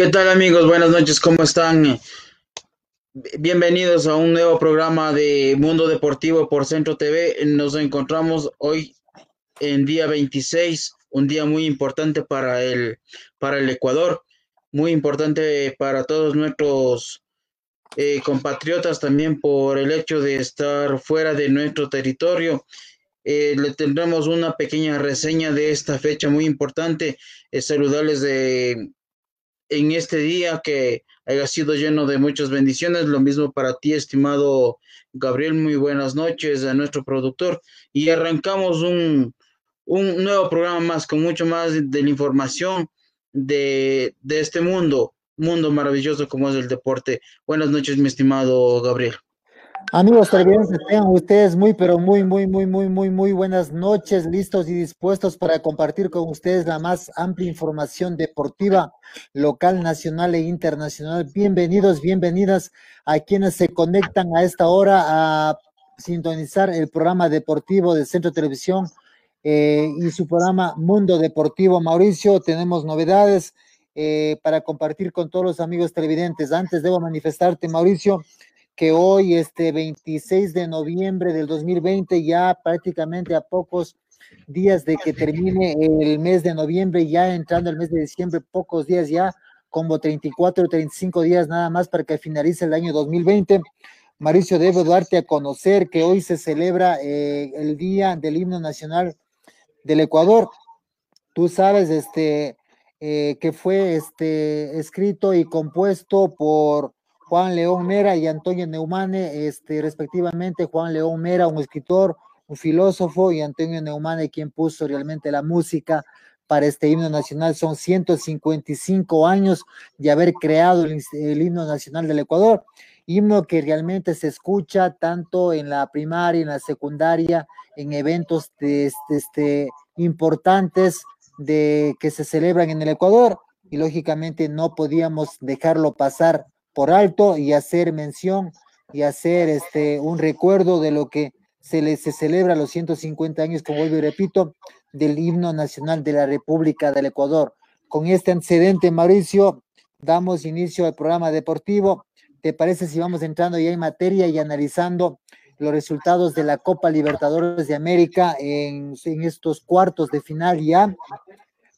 ¿Qué tal amigos? Buenas noches, ¿cómo están? Bienvenidos a un nuevo programa de Mundo Deportivo por Centro TV. Nos encontramos hoy en día 26, un día muy importante para el, para el Ecuador, muy importante para todos nuestros eh, compatriotas también por el hecho de estar fuera de nuestro territorio. Eh, le tendremos una pequeña reseña de esta fecha muy importante. Eh, saludarles de, en este día que haya sido lleno de muchas bendiciones. Lo mismo para ti, estimado Gabriel. Muy buenas noches a nuestro productor. Y arrancamos un, un nuevo programa más con mucho más de, la información de, de este mundo mundo maravilloso como es el deporte. Buenas noches, mi estimado Gabriel. Amigos televidentes, tengan ustedes muy, pero muy, muy, muy, muy, muy, muy buenas noches, listos y dispuestos para compartir con ustedes la más amplia información deportiva local, nacional e internacional. Bienvenidos, bienvenidas a quienes se conectan a esta hora a sintonizar el programa deportivo de Centro Televisión eh, y su programa Mundo Deportivo. Mauricio, tenemos novedades eh, para compartir con todos los amigos televidentes. Antes debo manifestarte, Mauricio, que hoy, este 26 de noviembre del 2020, ya prácticamente a pocos días de que termine el mes de noviembre, ya entrando el mes de diciembre, pocos días ya, como 34 o 35 días nada más para que finalice el año 2020. Mauricio, debo darte a conocer que hoy se celebra eh, el Día del Himno Nacional del Ecuador. Tú sabes, este, eh, que fue este, escrito y compuesto por Juan León Mera y Antonio Neumane, este, respectivamente. Juan León Mera, un escritor, un filósofo, y Antonio Neumane, quien puso realmente la música para este himno nacional. Son 155 años de haber creado el, himno nacional del Ecuador himno que realmente se escucha tanto en la primaria, en la secundaria, en eventos de, este, este importantes de que se celebran en el Ecuador y lógicamente no podíamos dejarlo pasar por alto y hacer mención y hacer este un recuerdo de lo que se le se celebra los 150 años, como vuelvo y repito, del himno nacional de la República del Ecuador. Con este antecedente, Mauricio, damos inicio al programa deportivo. ¿Te parece si vamos entrando ya en materia y analizando los resultados de la Copa Libertadores de América en, en estos cuartos de final ya,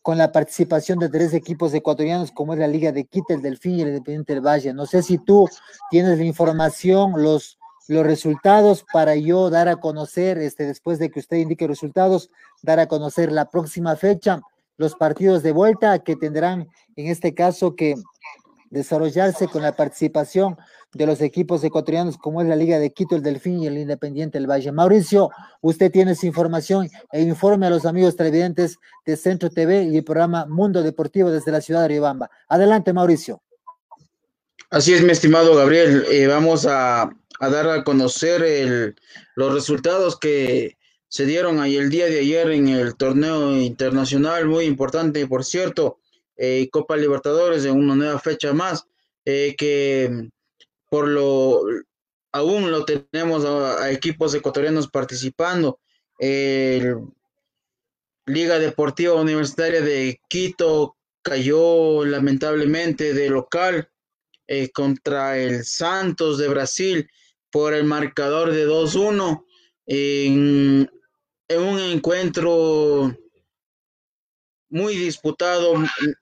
con la participación de tres equipos ecuatorianos como es la Liga de Quito, el Delfín y el Independiente del Valle. No sé si tú tienes la información, los, los resultados para yo dar a conocer, este, después de que usted indique resultados, dar a conocer la próxima fecha, los partidos de vuelta que tendrán en este caso que desarrollarse con la participación de los equipos ecuatorianos como es la Liga de Quito, el Delfín y el Independiente del Valle. Mauricio, usted tiene esa información e informe a los amigos televidentes de Centro TV y el programa Mundo Deportivo desde la ciudad de Riobamba. Adelante, Mauricio. Así es, mi estimado Gabriel. Eh, vamos a, dar a conocer el, los resultados que se dieron ahí el día de ayer en el torneo internacional, muy importante, por cierto, eh, Copa Libertadores en una nueva fecha más, eh, que por lo aún lo tenemos a, equipos ecuatorianos participando. Liga Deportiva Universitaria de Quito cayó lamentablemente de local eh, contra el Santos de Brasil por el marcador de 2-1 en, en, un encuentro muy disputado,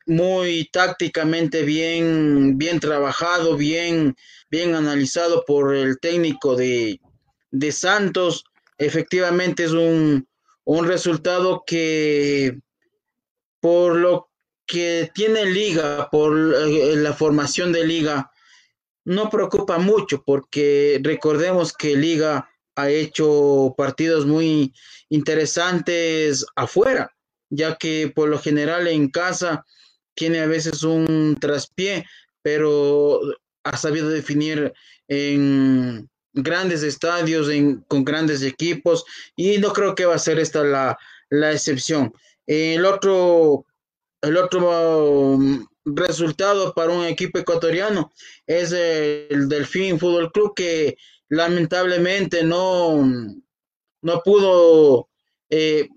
muy tácticamente bien, bien trabajado, bien, bien analizado por el técnico de, de Santos. Efectivamente es un, un resultado que por lo que tiene liga, por eh, la formación de liga, no preocupa mucho porque recordemos que liga ha hecho partidos muy interesantes afuera ya que por lo general en casa tiene a veces un traspié, pero ha sabido definir en grandes estadios, con grandes equipos, y no creo que va a ser esta la, excepción. El otro, el otro um, resultado para un equipo ecuatoriano es el Delfín Fútbol Club que lamentablemente no, no pudo eh,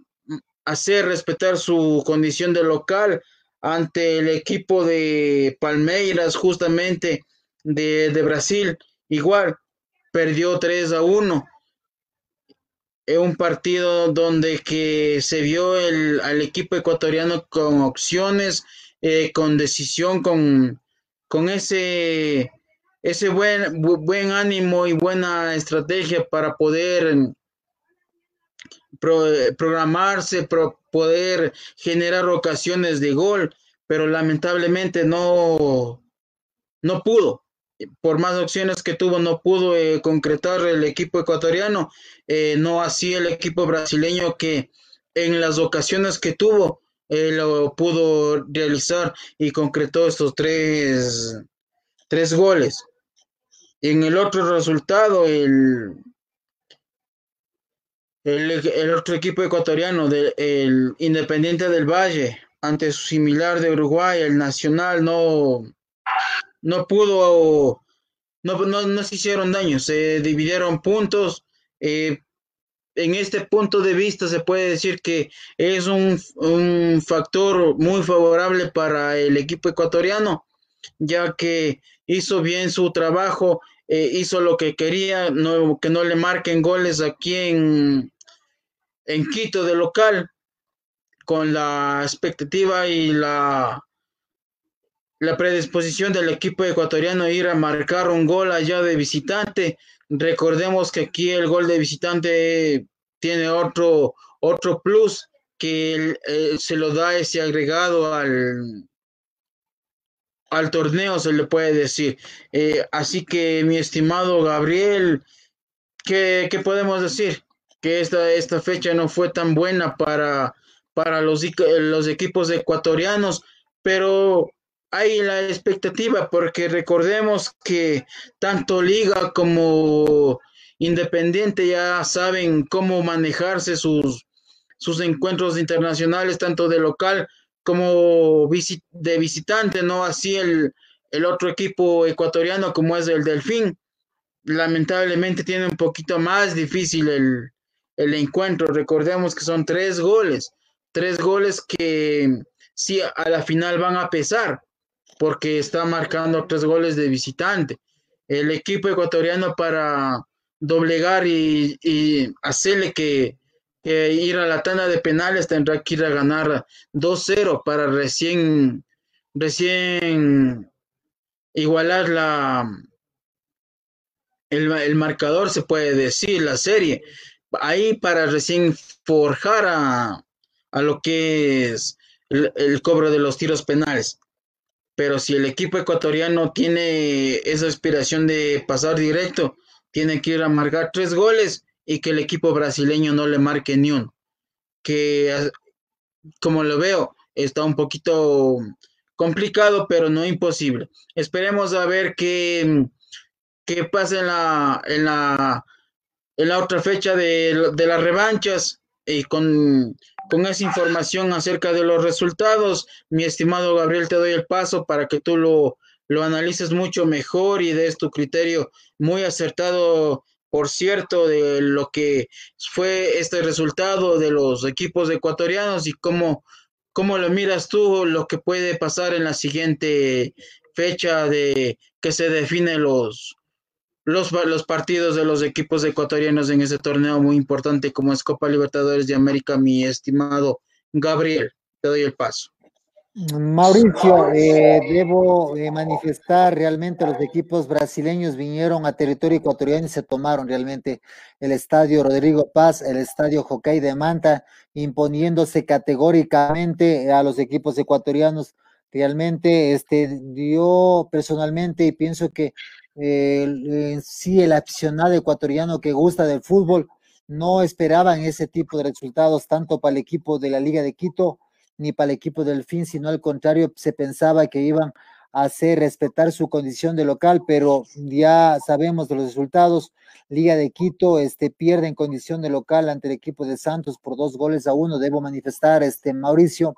hacer respetar su condición de local ante el equipo de Palmeiras, justamente de, de Brasil, igual perdió 3 a 1 es un partido donde que se vio el, al equipo ecuatoriano con opciones, eh, con decisión, con, con ese, ese buen, buen ánimo y buena estrategia para poder programarse, poder generar ocasiones de gol, pero lamentablemente no, no pudo por más opciones que tuvo, no pudo eh, concretar el equipo ecuatoriano, eh, no así el equipo brasileño que en las ocasiones que tuvo eh, lo pudo realizar y concretó estos tres, tres goles. En el otro resultado, el, el, otro equipo ecuatoriano, el Independiente del Valle, ante su similar de Uruguay, el Nacional, no, no pudo, no, no, se hicieron daño, se dividieron puntos. Eh, en este punto de vista se puede decir que es un, un, factor muy favorable para el equipo ecuatoriano, ya que hizo bien su trabajo, eh, hizo lo que quería, no, que no le marquen goles aquí en, en Quito de local, con la expectativa y la la predisposición del equipo ecuatoriano ir a marcar un gol allá de visitante. Recordemos que aquí el gol de visitante tiene otro, otro plus que eh, se lo da ese agregado al, al torneo, se le puede decir. Eh, así que, mi estimado Gabriel, ¿qué, podemos decir? Que esta, esta fecha no fue tan buena para, para los, los equipos ecuatorianos, pero hay la expectativa porque recordemos que tanto Liga como Independiente ya saben cómo manejarse sus, sus encuentros internacionales, tanto de local como de visitante, ¿no? Así el, el otro equipo ecuatoriano como es el Delfín, lamentablemente tiene un poquito más difícil el, el encuentro. Recordemos que son tres goles, tres goles que sí a la final van a pesar porque está marcando tres goles de visitante. El equipo ecuatoriano para doblegar y, hacerle que, ir a la tanda de penales tendrá que ir a ganar 2-0 para recién, recién igualar la, el, marcador, se puede decir, la serie. Ahí para recién forjar a, lo que es el cobro de los tiros penales pero si el equipo ecuatoriano tiene esa aspiración de pasar directo, tiene que ir a marcar tres goles y que el equipo brasileño no le marque ni uno. Que como lo veo, está un poquito complicado, pero no imposible. Esperemos a ver qué, qué pasa en la, en la, en la otra fecha de, de las revanchas y con con esa información acerca de los resultados. Mi estimado Gabriel, te doy el paso para que tú lo, lo analices mucho mejor y des tu criterio muy acertado, por cierto, de lo que fue este resultado de los equipos ecuatorianos y cómo, cómo lo miras tú, lo que puede pasar en la siguiente fecha de que se define los, los, los partidos de los equipos ecuatorianos en ese torneo muy importante como es Copa Libertadores de América, mi estimado Gabriel. Te doy el paso. Mauricio, eh, debo eh, manifestar realmente los equipos brasileños vinieron a territorio ecuatoriano y se tomaron realmente el estadio Rodrigo Paz, el estadio Hockey de Manta, imponiéndose categóricamente a los equipos ecuatorianos. Realmente, este, yo personalmente y pienso que el, sí el aficionado ecuatoriano que gusta del fútbol no esperaban ese tipo de resultados tanto para el equipo de la Liga de Quito ni para el equipo del FIN, sino al contrario, se pensaba que iban a hacer respetar su condición de local, pero ya sabemos de los resultados. Liga de Quito este, pierde en condición de local ante el equipo de Santos por dos goles a uno. Debo manifestar, este, Mauricio,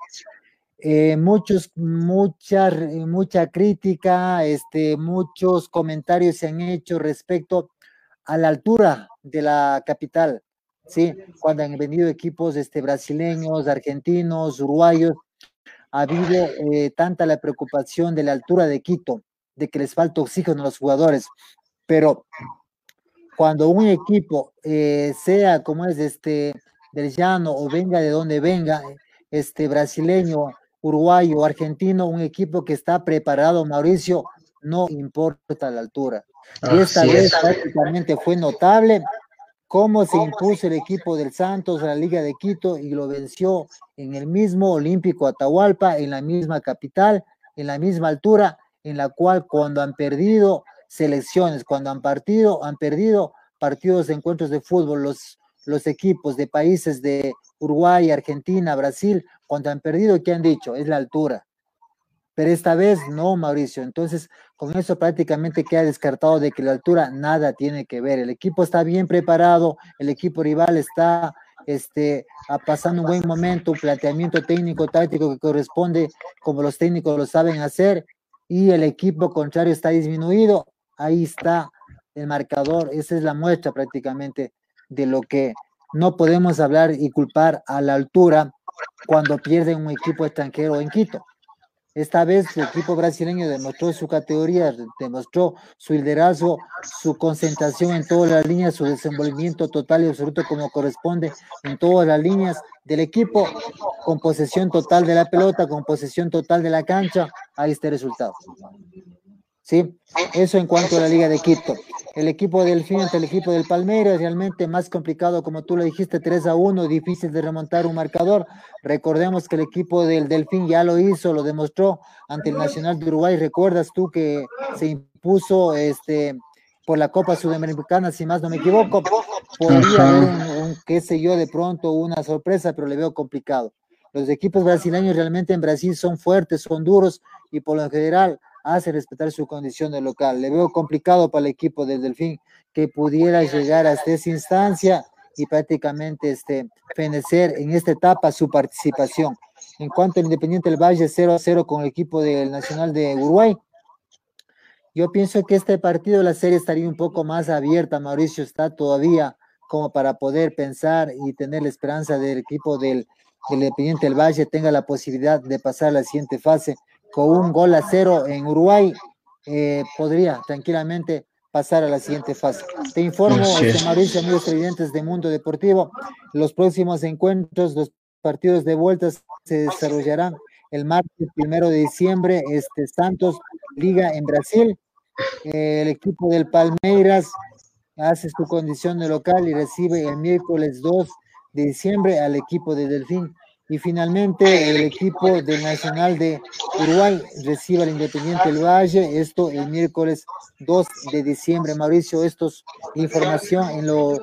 eh, muchos, mucha, mucha crítica, este, muchos comentarios se han hecho respecto a la altura de la capital, ¿sí? Cuando han venido equipos este, brasileños, argentinos, uruguayos ha habido eh, tanta la preocupación de la altura de Quito, de que les falta oxígeno a los jugadores, pero cuando un equipo, eh, sea como es este del llano o venga de donde venga, este brasileño, uruguayo, argentino, un equipo que está preparado, Mauricio, no importa la altura. Y esta vez prácticamente fue notable cómo se impuso el equipo del Santos a la Liga de Quito y lo venció en el mismo Olímpico Atahualpa, en la misma capital, en la misma altura, en la cual cuando han perdido selecciones, cuando han partido, han perdido partidos de encuentros de fútbol, los, los equipos de países de Uruguay, Argentina, Brasil, cuando han perdido, ¿qué han dicho? Es la altura. Pero esta vez no, Mauricio. Entonces, con eso prácticamente queda descartado de que la altura nada tiene que ver. El equipo está bien preparado, el equipo rival está este, pasando un buen momento, un planteamiento técnico, táctico que corresponde como los técnicos lo saben hacer, y el equipo contrario está disminuido. Ahí está el marcador. Esa es la muestra prácticamente de lo que no podemos hablar y culpar a la altura cuando pierde un equipo extranjero en Quito. Esta vez el equipo brasileño demostró su categoría, demostró su liderazgo, su concentración en todas las líneas, su desenvolvimiento total y absoluto como corresponde en todas las líneas del equipo, con posesión total de la pelota, con posesión total de la cancha. Ahí está el resultado. ¿Sí? Eso en cuanto a la Liga de Quito. El equipo del Delfín ante el equipo del Palmeiras, realmente más complicado, como tú lo dijiste, 3 a 1, difícil de remontar un marcador. Recordemos que el equipo del Delfín ya lo hizo, lo demostró ante el Nacional de Uruguay. ¿Recuerdas tú que se impuso este por la Copa Sudamericana, si más no me equivoco? Podría haber un, qué sé yo, de pronto una sorpresa, pero le veo complicado. Los equipos brasileños realmente en Brasil son fuertes, son duros y por lo general hace respetar su condición de local. Le veo complicado para el equipo del Delfín que pudiera llegar hasta esa instancia y prácticamente este, fenecer en esta etapa su participación. En cuanto al Independiente del Valle 0 a 0 con el equipo del Nacional de Uruguay, yo pienso que este partido, la serie estaría un poco más abierta. Mauricio está todavía como para poder pensar y tener la esperanza del equipo del, del Independiente del Valle tenga la posibilidad de pasar a la siguiente fase con un gol a cero en Uruguay, eh, podría tranquilamente pasar a la siguiente fase. Te informo, Mauricio, amigos televidentes de Mundo Deportivo, los próximos encuentros, los partidos de vueltas se desarrollarán el martes primero de diciembre, este Santos Liga en Brasil, el equipo del Palmeiras hace su condición de local y recibe el miércoles 2 de diciembre al equipo de Delfín y finalmente el equipo del Nacional de Uruguay recibe al Independiente del Valle, esto el miércoles 2 de diciembre. Mauricio, esto es información en lo,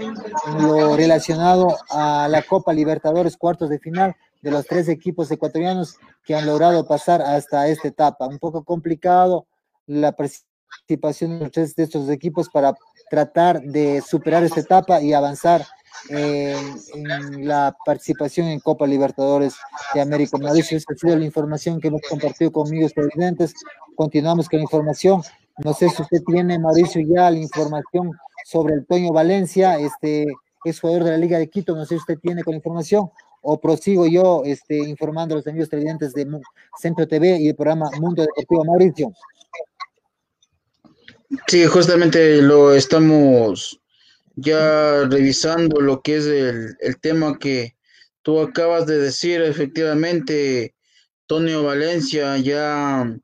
lo relacionado a la Copa Libertadores cuartos de final de los tres equipos ecuatorianos que han logrado pasar hasta esta etapa. Un poco complicado la participación de los tres de estos equipos para tratar de superar esta etapa y avanzar en, la participación en Copa Libertadores de América. Mauricio, ha sido la información que hemos compartido con amigos presidentes. Continuamos con la información. No sé si usted tiene, Mauricio, ya la información sobre el Toño Valencia, este es jugador de la Liga de Quito. No sé si usted tiene con la información o prosigo yo este, informando a los amigos televidentes de Centro TV y el programa Mundo Deportivo. Mauricio. Sí, justamente lo estamos ya revisando lo que es el, tema que tú acabas de decir, efectivamente, Tonio Valencia ya,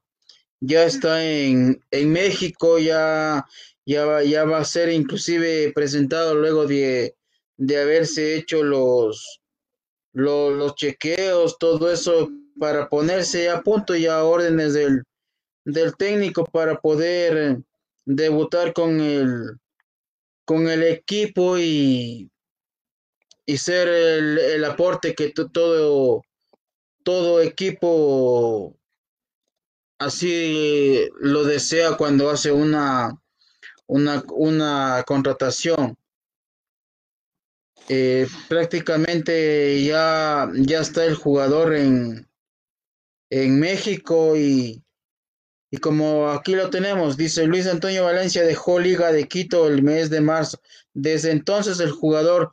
ya está en, en México, ya, ya, va, ya va a ser inclusive presentado luego de, de haberse hecho los, los, los, chequeos, todo eso para ponerse a punto y a órdenes del, del técnico para poder debutar con el con el equipo y, y ser el, aporte que todo, todo equipo así lo desea cuando hace una, una, una contratación. Eh, prácticamente ya, ya está el jugador en, en México y, y como aquí lo tenemos, dice Luis Antonio Valencia dejó Liga de Quito el mes de marzo. Desde entonces el jugador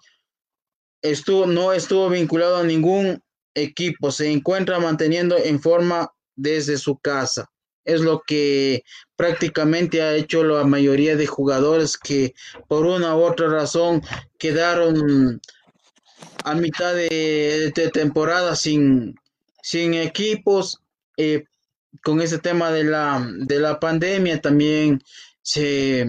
estuvo, no estuvo vinculado a ningún equipo, se encuentra manteniendo en forma desde su casa. Es lo que prácticamente ha hecho la mayoría de jugadores que por una u otra razón quedaron a mitad de, temporada sin, sin equipos. Eh, con ese tema de la, de la pandemia también se,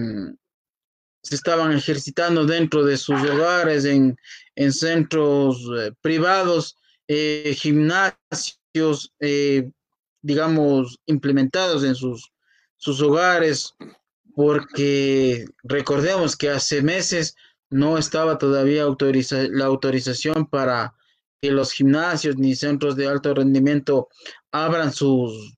se estaban ejercitando dentro de sus hogares, en, en centros eh, privados, eh, gimnasios, eh, digamos, implementados en sus, sus hogares, porque recordemos que hace meses no estaba todavía autoriza la autorización para que los gimnasios ni centros de alto rendimiento abran sus,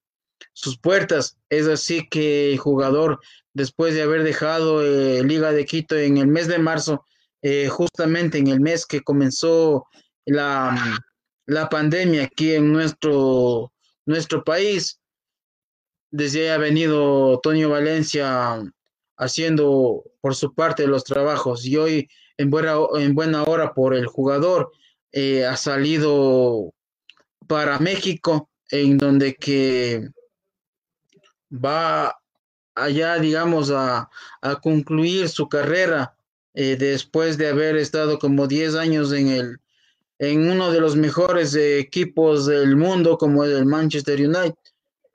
sus puertas. Es así que el jugador, después de haber dejado eh, Liga de Quito en el mes de marzo, eh, justamente en el mes que comenzó la, la pandemia aquí en nuestro, nuestro país, desde ahí ha venido Tonio Valencia haciendo por su parte los trabajos y hoy en buena, en buena hora por el jugador eh, ha salido para México en donde que va allá, digamos, a, concluir su carrera eh, después de haber estado como 10 años en, el, en uno de los mejores equipos del mundo, como el Manchester United.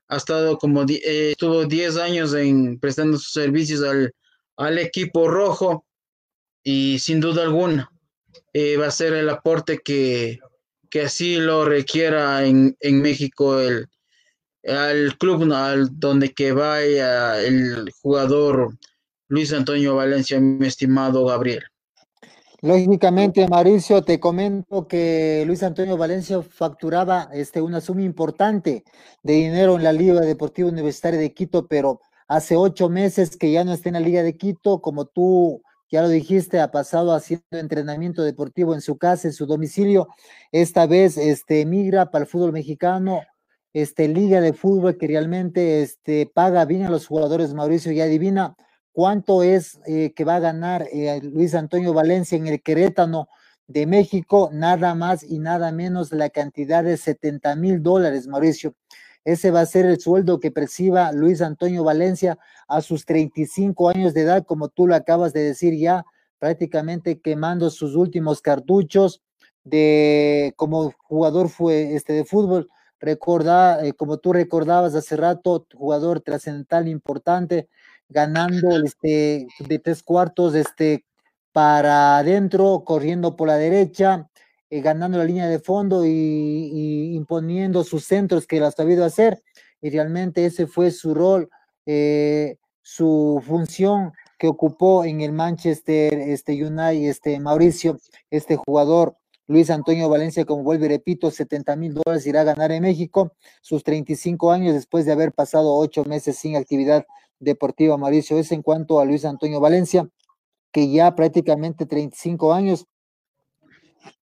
Ha estado como, eh, estuvo 10 años en, prestando sus servicios al, al equipo rojo y sin duda alguna eh, va a ser el aporte que, que así lo requiera en, en México el, al club al donde que vaya el jugador Luis Antonio Valencia, mi estimado Gabriel. Lógicamente, Mauricio, te comento que Luis Antonio Valencia facturaba este, una suma importante de dinero en la Liga Deportiva Universitaria de Quito, pero hace ocho meses que ya no está en la Liga de Quito, como tú ya lo dijiste, ha pasado haciendo entrenamiento deportivo en su casa, en su domicilio. Esta vez este, migra para el fútbol mexicano, este, liga de fútbol que realmente este, paga bien a los jugadores, Mauricio, y adivina cuánto es eh, que va a ganar eh, Luis Antonio Valencia en el Querétano de México, nada más y nada menos la cantidad de 70 mil dólares, Mauricio. Ese va a ser el sueldo que perciba Luis Antonio Valencia a sus 35 años de edad, como tú lo acabas de decir ya, prácticamente quemando sus últimos cartuchos de como jugador fue este de fútbol recordar, eh, como tú recordabas hace rato, jugador trascendental importante, ganando este, de tres cuartos este, para adentro, corriendo por la derecha, eh, ganando la línea de fondo y, imponiendo sus centros que lo ha sabido hacer. Y realmente ese fue su rol, eh, su función que ocupó en el Manchester este, United, este Mauricio, este jugador Luis Antonio Valencia, como vuelve y repito, 70 mil dólares irá a ganar en México, sus 35 años después de haber pasado ocho meses sin actividad deportiva, Mauricio. Es en cuanto a Luis Antonio Valencia, que ya prácticamente 35 años.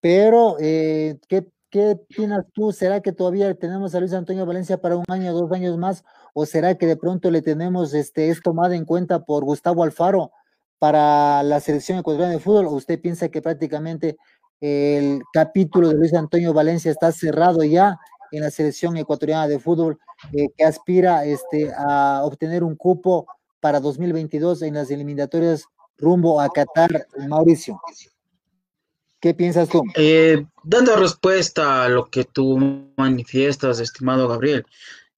Pero, eh, ¿qué, ¿qué opinas tú? ¿Será que todavía tenemos a Luis Antonio Valencia para un año, dos años más? ¿O será que de pronto le tenemos, este, es tomado en cuenta por Gustavo Alfaro para la selección ecuatoriana de fútbol? ¿O usted piensa que prácticamente el capítulo de Luis Antonio Valencia está cerrado ya en la selección ecuatoriana de fútbol eh, que aspira este, a obtener un cupo para 2022 en las eliminatorias rumbo a Qatar, Mauricio. ¿Qué piensas tú? Eh, dando respuesta a lo que tú manifiestas, estimado Gabriel,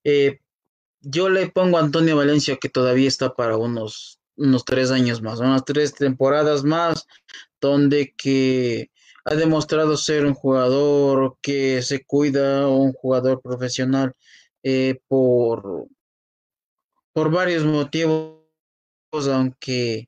eh, yo le pongo a Antonio Valencia que todavía está para unos, unos tres años más, unas tres temporadas más, donde que ha demostrado ser un jugador que se cuida, un jugador profesional eh, por, por varios motivos, aunque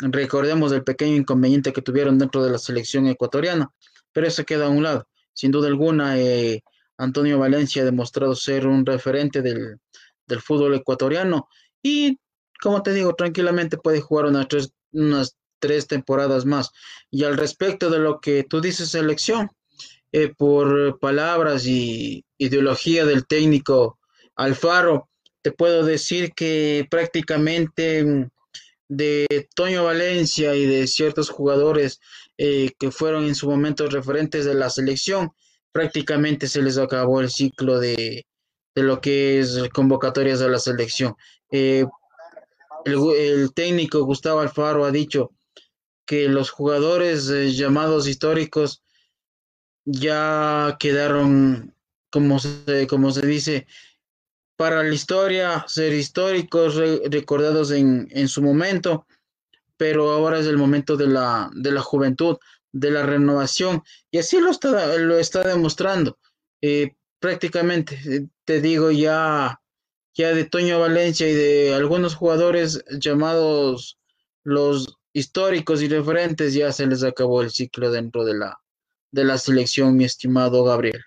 recordemos el pequeño inconveniente que tuvieron dentro de la selección ecuatoriana, pero eso queda a un lado. Sin duda alguna, eh, Antonio Valencia ha demostrado ser un referente del, del, fútbol ecuatoriano y, como te digo, tranquilamente puede jugar unas tres, unas tres temporadas más. Y al respecto de lo que tú dices, selección, eh, por palabras y ideología del técnico Alfaro, te puedo decir que prácticamente mm, de Toño Valencia y de ciertos jugadores eh, que fueron en su momento referentes de la selección, prácticamente se les acabó el ciclo de, lo que es convocatorias a la selección. Eh, el, técnico Gustavo Alfaro ha dicho que los jugadores eh, llamados históricos ya quedaron, como se, como se dice, para la historia, ser históricos, recordados en, en, su momento, pero ahora es el momento de la, de la juventud, de la renovación, y así lo está, lo está demostrando. Eh, prácticamente, eh, te digo, ya, ya de Toño Valencia y de algunos jugadores llamados los históricos y referentes, ya se les acabó el ciclo dentro de la, de la selección, mi estimado Gabriel.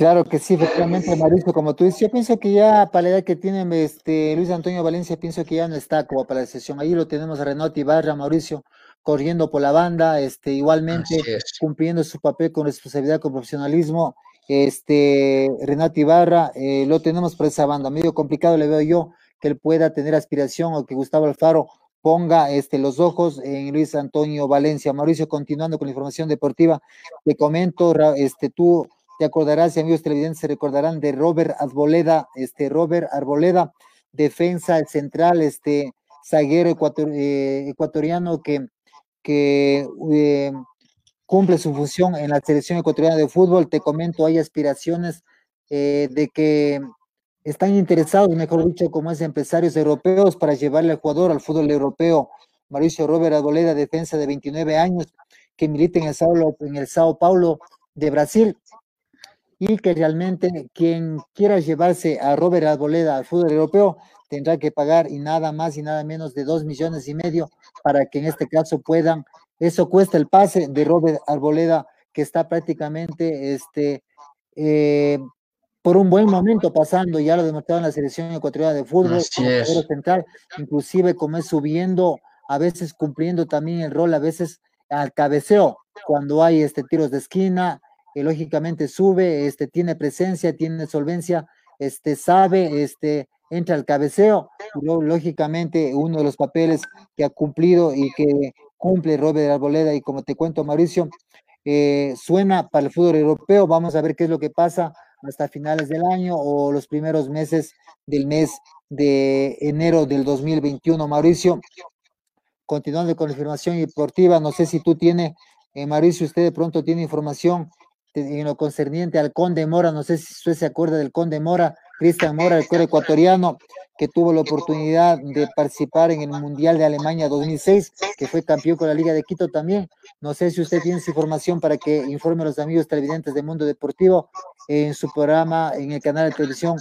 Claro que sí, efectivamente, Mauricio, como tú dices, yo pienso que ya para la edad que tiene este Luis Antonio Valencia, pienso que ya no está como para la sesión. Ahí lo tenemos a Renato Ibarra, Mauricio, corriendo por la banda, este, igualmente cumpliendo su papel con responsabilidad, con profesionalismo. Este, Renato Ibarra, eh, lo tenemos por esa banda. Medio complicado le veo yo que él pueda tener aspiración o que Gustavo Alfaro ponga este, los ojos en Luis Antonio Valencia. Mauricio, continuando con la información deportiva, te comento, este, tú te acordarás, y amigos televidentes se recordarán de Robert Arboleda, este Robert Arboleda, defensa central, este zaguero eh, ecuatoriano que, que eh, cumple su función en la selección ecuatoriana de fútbol. Te comento, hay aspiraciones eh, de que están interesados, mejor dicho, como es empresarios europeos para llevarle al jugador al fútbol europeo. Mauricio Robert Arboleda, defensa de 29 años, que milita en el en el Sao Paulo de Brasil y que realmente quien quiera llevarse a Robert Arboleda al fútbol europeo tendrá que pagar y nada más y nada menos de dos millones y medio para que en este caso puedan, eso cuesta el pase de Robert Arboleda que está prácticamente este, eh, por un buen momento pasando, ya lo demostrado en la selección ecuatoriana de fútbol, como central, inclusive como es subiendo, a veces cumpliendo también el rol, a veces al cabeceo, cuando hay este tiros de esquina, lógicamente sube, este, tiene presencia, tiene solvencia, este, sabe, este, entra al cabeceo, lógicamente uno de los papeles que ha cumplido y que cumple Robert Arboleda y como te cuento Mauricio, eh, suena para el fútbol europeo, vamos a ver qué es lo que pasa hasta finales del año o los primeros meses del mes de enero del 2021, Mauricio. Continuando con la información deportiva, no sé si tú tienes, eh, Mauricio, usted de pronto tiene información en lo concerniente al Conde Mora, no sé si usted se acuerda del Conde Mora, Cristian Mora, el cuero ecuatoriano, que tuvo la oportunidad de participar en el Mundial de Alemania 2006, que fue campeón con la Liga de Quito también. No sé si usted tiene esa información para que informe a los amigos televidentes del mundo deportivo en su programa, en el canal de televisión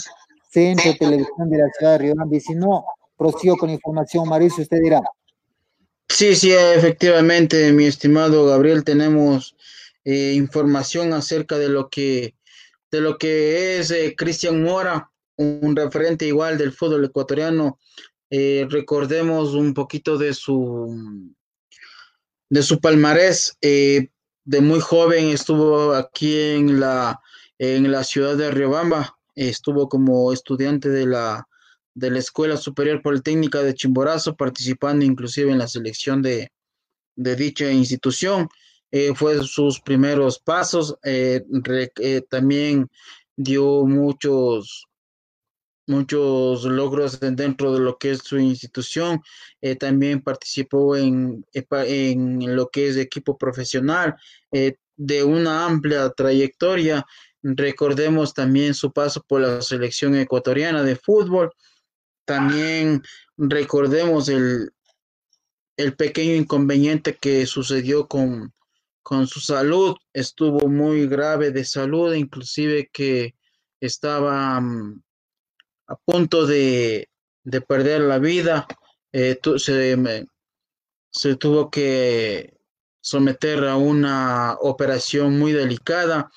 Centro Televisión de la Ciudad de Río Grande. si no, prosigo con información, Mauricio, usted dirá. Sí, sí, efectivamente, mi estimado Gabriel, tenemos eh, información acerca de lo que, de lo que es eh, Cristian Mora, un referente igual del fútbol ecuatoriano. Eh, recordemos un poquito de su, de su palmarés. de muy joven estuvo aquí en la, en la ciudad de Riobamba, estuvo como estudiante de la, de la Escuela Superior Politécnica de Chimborazo, participando inclusive en la selección de, de dicha institución. Eh, fue sus primeros pasos. Eh, eh, también dio muchos, muchos logros dentro de lo que es su institución. también participó en, en, lo que es equipo profesional de una amplia trayectoria. Recordemos también su paso por la selección ecuatoriana de fútbol. También recordemos el, el pequeño inconveniente que sucedió con, con su salud, estuvo muy grave de salud, inclusive que estaba mm, a punto de, perder la vida, eh, se, tuvo que someter a una operación muy delicada,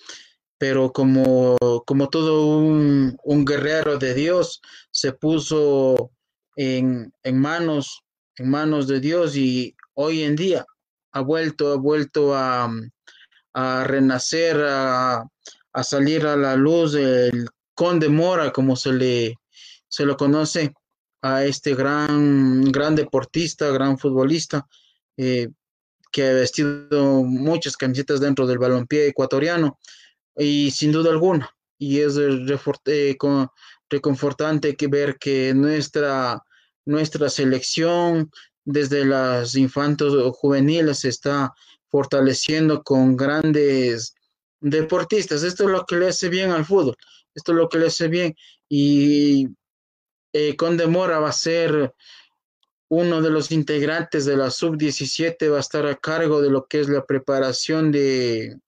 pero como, como todo un, guerrero de Dios, se puso en, en, manos, en manos de Dios y hoy en día ha vuelto, ha vuelto a, renacer, a, salir a la luz el Conde Mora, como se le se lo conoce a este gran, gran deportista, gran futbolista, eh, que ha vestido muchas camisetas dentro del balompié ecuatoriano. y sin duda alguna. Y es eh, reconfortante que ver que nuestra, nuestra selección desde las infantos juveniles se está fortaleciendo con grandes deportistas. Esto es lo que le hace bien al fútbol. Esto es lo que le hace bien. Y eh, Condemora va a ser uno de los integrantes de la sub-17, va a estar a cargo de lo que es la preparación de,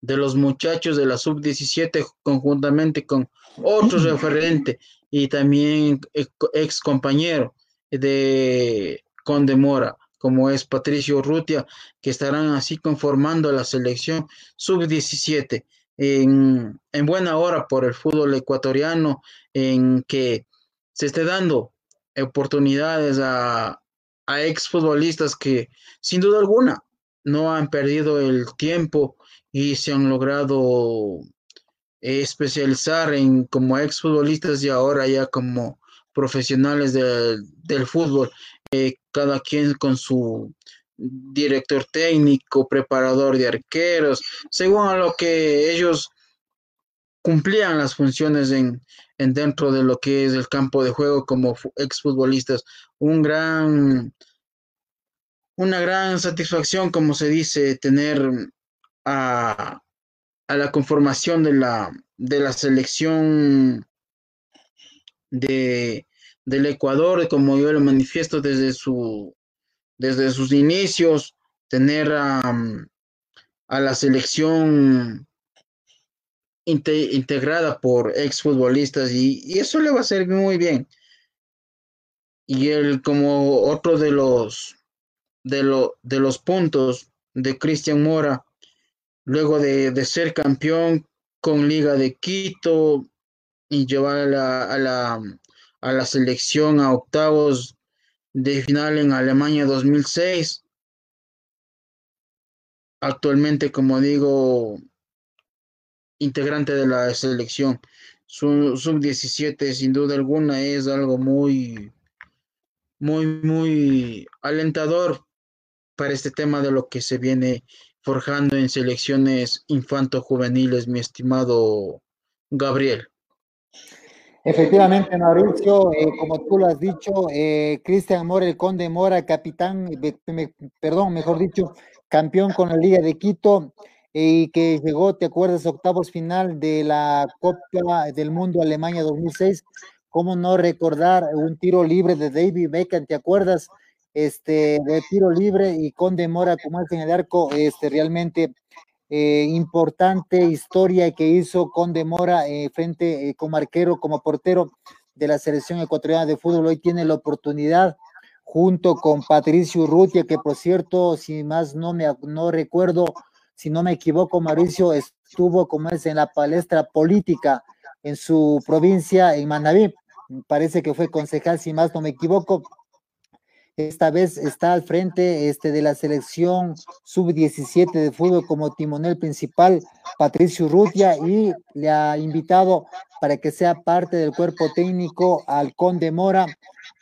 de los muchachos de la sub-17 conjuntamente con otro referente y también ex compañero de Condemora, como es Patricio Rutia, que estarán así conformando la selección sub-17 en, en, buena hora por el fútbol ecuatoriano, en que se esté dando oportunidades a, a exfutbolistas que sin duda alguna no han perdido el tiempo y se han logrado especializar en como exfutbolistas y ahora ya como profesionales del fútbol, eh, cada quien con su director técnico, preparador de arqueros, según lo que ellos cumplían las funciones en, en dentro de lo que es el campo de juego como exfutbolistas. Un gran, una gran satisfacción, como se dice, tener a, a la conformación de la, de la selección de, del Ecuador, como yo lo manifiesto desde, su, desde sus inicios, tener a, la selección integrada por exfutbolistas y, y eso le va a servir muy bien. Y él como otro de los de, lo, de los puntos de Cristian Mora, luego de, de, ser campeón con Liga de Quito y llevar a la, a la, a la selección a octavos de final en Alemania 2006. Actualmente, como digo, integrante de la selección. Sub-17, sin duda alguna, es algo muy, muy, muy alentador para este tema de lo que se viene forjando en selecciones infanto-juveniles, mi estimado Gabriel. Efectivamente, Mauricio, eh, como tú lo has dicho, eh, Cristian Mora, el Conde Mora, capitán, perdón, mejor dicho, campeón con la Liga de Quito y que llegó, ¿te acuerdas? Octavos final de la Copa del Mundo Alemania 2006. ¿Cómo no recordar un tiro libre de David Beckham? ¿Te acuerdas? Este, de tiro libre y Conde Mora como es en el arco, este, realmente eh, importante historia que hizo con Demora eh, frente eh, como arquero, como portero de la selección ecuatoriana de fútbol. Hoy tiene la oportunidad junto con Patricio Urrutia, que por cierto, si más no me no recuerdo, si no me equivoco, Mauricio estuvo como es en la palestra política en su provincia, en Manaví. Parece que fue concejal, si más no me equivoco, esta vez está al frente este, de la selección sub-17 de fútbol como timonel principal Patricio Rutia y le ha invitado para que sea parte del cuerpo técnico al Conde Mora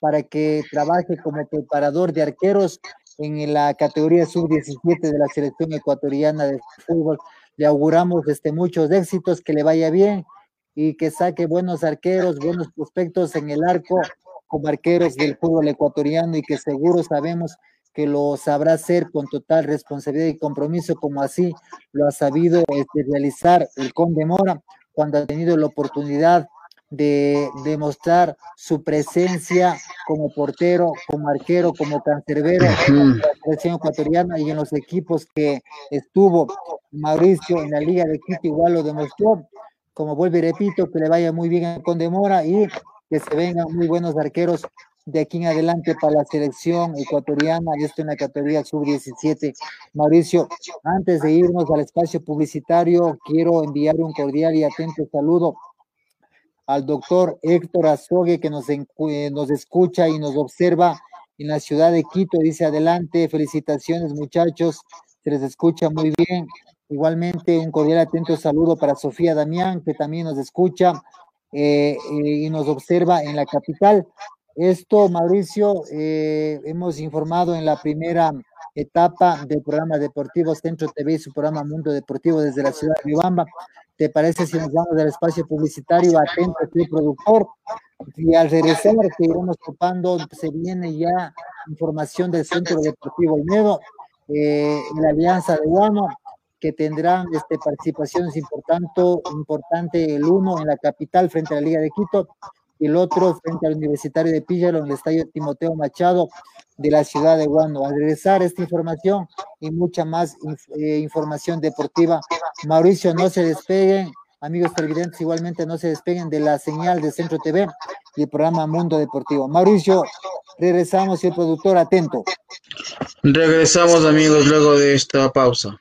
para que trabaje como preparador de arqueros en la categoría sub-17 de la selección ecuatoriana de fútbol. Le auguramos este, muchos éxitos, que le vaya bien y que saque buenos arqueros, buenos prospectos en el arco como arqueros del fútbol ecuatoriano y que seguro sabemos que lo sabrá hacer con total responsabilidad y compromiso, como así lo ha sabido este, realizar el Conde Mora cuando ha tenido la oportunidad de demostrar su presencia como portero, como arquero, como cancerbero en la selección ecuatoriana y en los equipos que estuvo Mauricio en la Liga de Quito igual lo demostró. Como vuelvo y repito, que le vaya muy bien a Conde Mora y que se vengan muy buenos arqueros de aquí en adelante para la selección ecuatoriana esto en la categoría sub-17. Mauricio, antes de irnos al espacio publicitario, quiero enviar un cordial y atento saludo al doctor Héctor Azogue que nos, eh, nos escucha y nos observa en la ciudad de Quito. Dice adelante, felicitaciones muchachos, se les escucha muy bien. Igualmente un cordial atento saludo para Sofía Damián, que también nos escucha. Eh, eh, y nos observa en la capital. Esto, Mauricio, eh, hemos informado en la primera etapa del programa deportivo Centro TV y su programa Mundo Deportivo desde la ciudad de Riobamba. ¿Te parece si nos vamos del espacio publicitario atento tu productor? Y al regresar que iremos topando, se viene ya información del Centro Deportivo Olmedo, eh, la Alianza de Guano, que tendrán este, participaciones importantes, importante el uno en la capital frente a la Liga de Quito y el otro frente al Universitario de Píllaro en el estadio Timoteo Machado de la ciudad de Guano. Al regresar esta información y mucha más eh, información deportiva, Mauricio, no se despeguen, amigos televidentes, igualmente no se despeguen de la señal de Centro TV y el programa Mundo Deportivo. Mauricio, regresamos y el productor atento. Regresamos amigos luego de esta pausa.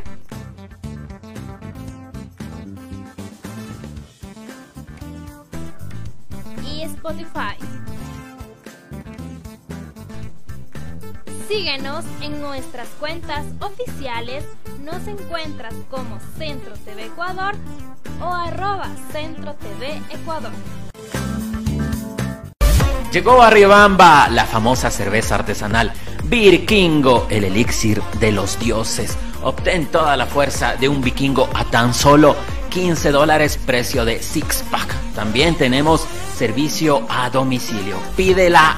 Nuestras cuentas oficiales. Nos encuentras como Centro TV Ecuador o arroba Centro TV Ecuador. Llegó a Riobamba la famosa cerveza artesanal Virkingo, el elixir de los dioses. Obtén toda la fuerza de un vikingo a tan solo 15 dólares precio de six pack. También tenemos servicio a domicilio. Pídela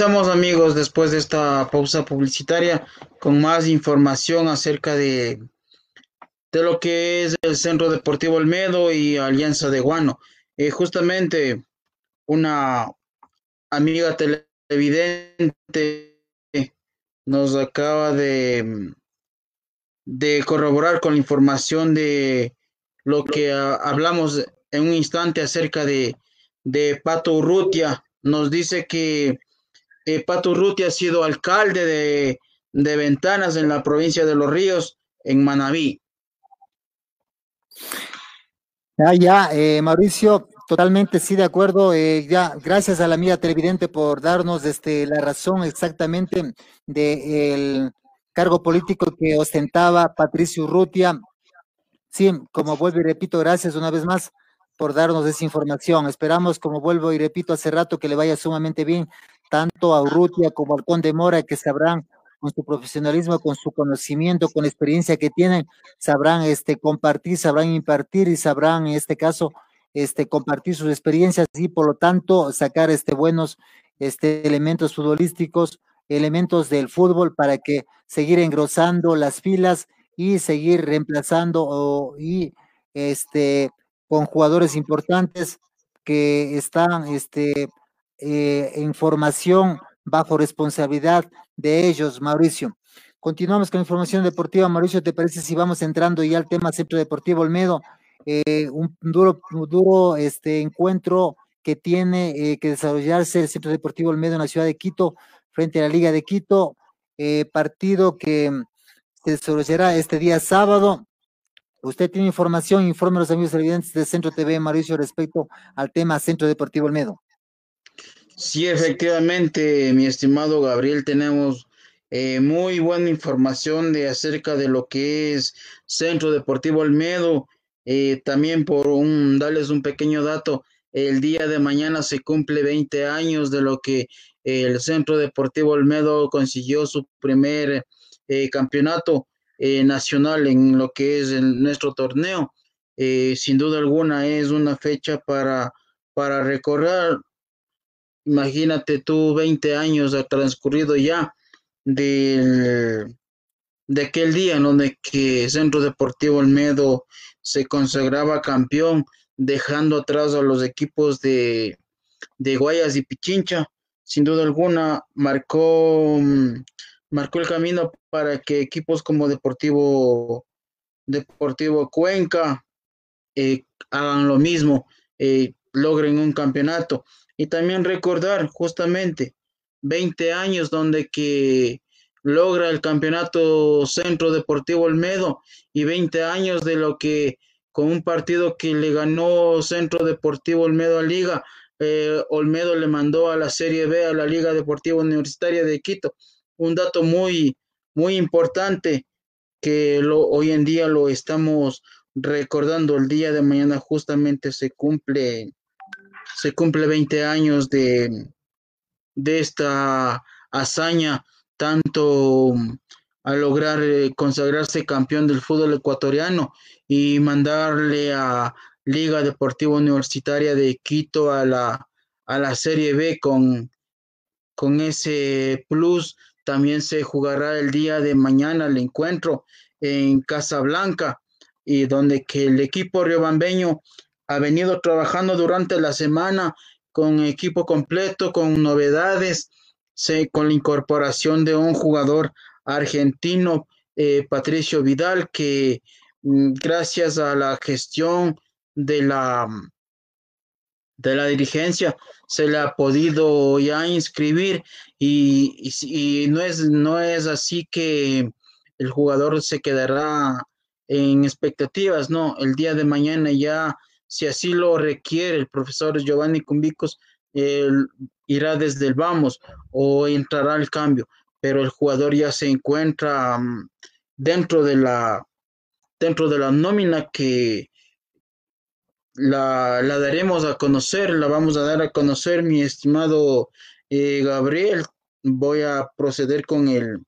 Regresamos amigos después de esta pausa publicitaria con más información acerca de, de lo que es el Centro Deportivo Olmedo y Alianza de Guano. Eh, justamente una amiga televidente nos acaba de, de corroborar con la información de lo que hablamos en un instante acerca de, de Pato Urrutia. Nos dice que eh, Pato Urrutia ha sido alcalde de, de Ventanas en la provincia de Los Ríos, en Manabí. Ah, ya, eh, Mauricio, totalmente sí, de acuerdo. Eh, ya, gracias a la amiga televidente por darnos este, la razón exactamente del cargo político que ostentaba Patricio Urrutia. Sí, como vuelvo y repito, gracias una vez más por darnos esa información. Esperamos, como vuelvo y repito hace rato, que le vaya sumamente bien tanto a Urrutia como al Conde Mora, que sabrán con su profesionalismo, con su conocimiento, con la experiencia que tienen, sabrán este, compartir, sabrán impartir y sabrán en este caso este, compartir sus experiencias y por lo tanto sacar este, buenos este, elementos futbolísticos, elementos del fútbol para que seguir engrosando las filas y seguir reemplazando o, y este, con jugadores importantes que están este, eh, formación bajo responsabilidad de ellos, Mauricio. Continuamos con información deportiva. Mauricio, ¿te parece si vamos entrando ya al tema Centro Deportivo Olmedo? Eh, un duro, duro este encuentro que tiene eh, que desarrollarse el Centro Deportivo Olmedo en la ciudad de Quito frente a la Liga de Quito, eh, partido que se desarrollará este día sábado. Usted tiene información, informe a los amigos televidentes de Centro TV, Mauricio, respecto al tema Centro Deportivo Olmedo. Sí, efectivamente, mi estimado Gabriel, tenemos eh, muy buena información de acerca de lo que es Centro Deportivo Olmedo. Eh, también por un, darles un pequeño dato, el día de mañana se cumple 20 años de lo que el Centro Deportivo Olmedo consiguió su primer eh, campeonato nacional en lo que es nuestro torneo. sin duda alguna es una fecha para, para recorrer Imagínate tú, 20 años ha transcurrido ya de aquel día en donde que Centro Deportivo Olmedo se consagraba campeón, dejando atrás a los equipos de, de Guayas y Pichincha. Sin duda alguna, marcó, marcó el camino para que equipos como Deportivo, Deportivo Cuenca eh, hagan lo mismo, eh, logren un campeonato. Y también recordar justamente 20 años donde que logra el campeonato Centro Deportivo Olmedo y 20 años de lo que con un partido que le ganó Centro Deportivo Olmedo a Liga, eh, Olmedo le mandó a la Serie B a la Liga Deportiva Universitaria de Quito. Un dato muy, muy importante que lo, hoy en día lo estamos recordando. El día de mañana justamente se cumple se cumple 20 años de, de esta hazaña, tanto a lograr eh, consagrarse campeón del fútbol ecuatoriano y mandarle a Liga Deportiva Universitaria de Quito a la, a la Serie B con, con ese plus. También se jugará el día de mañana el encuentro en Casablanca y donde que el equipo riobambeño ha venido trabajando durante la semana con equipo completo, con novedades, con la incorporación de un jugador argentino, eh, Patricio Vidal, que mm, gracias a la gestión de la, de la dirigencia se le ha podido ya inscribir y, y, no, es, no es así que el jugador se quedará en expectativas, no, el día de mañana ya si así lo requiere el profesor Giovanni Cumbicos, irá desde el vamos o entrará al cambio, pero el jugador ya se encuentra mm, dentro de la dentro de la nómina que la, daremos a conocer, la vamos a dar a conocer, mi estimado eh, Gabriel. Voy a proceder con el,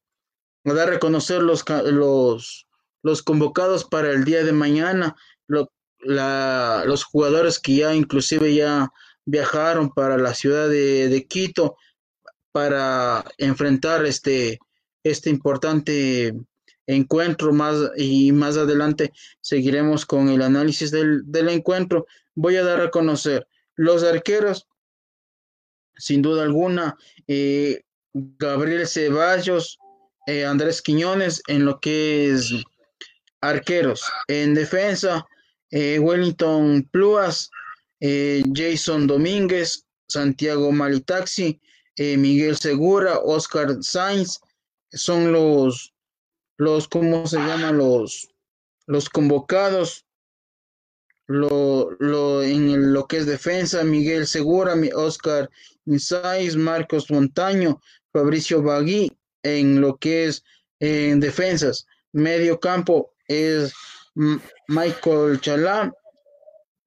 a dar a conocer los, los, los convocados para el día de mañana. Lo, la, los jugadores que ya inclusive ya viajaron para la ciudad de, Quito para enfrentar este, este importante encuentro más y más adelante seguiremos con el análisis del, del, encuentro. Voy a dar a conocer los arqueros, sin duda alguna, eh, Gabriel Ceballos, eh, Andrés Quiñones en lo que es arqueros. En defensa, eh, Wellington Pluas, eh, Jason Domínguez, Santiago Malitaxi, Miguel Segura, Oscar Sainz, son los, los, ¿cómo se llaman? Los, los convocados. Lo, lo, en lo que es defensa, Miguel Segura, Oscar Sainz, Marcos Montaño, Fabricio Bagui, en lo que es en defensas. Medio campo es Michael Chalá,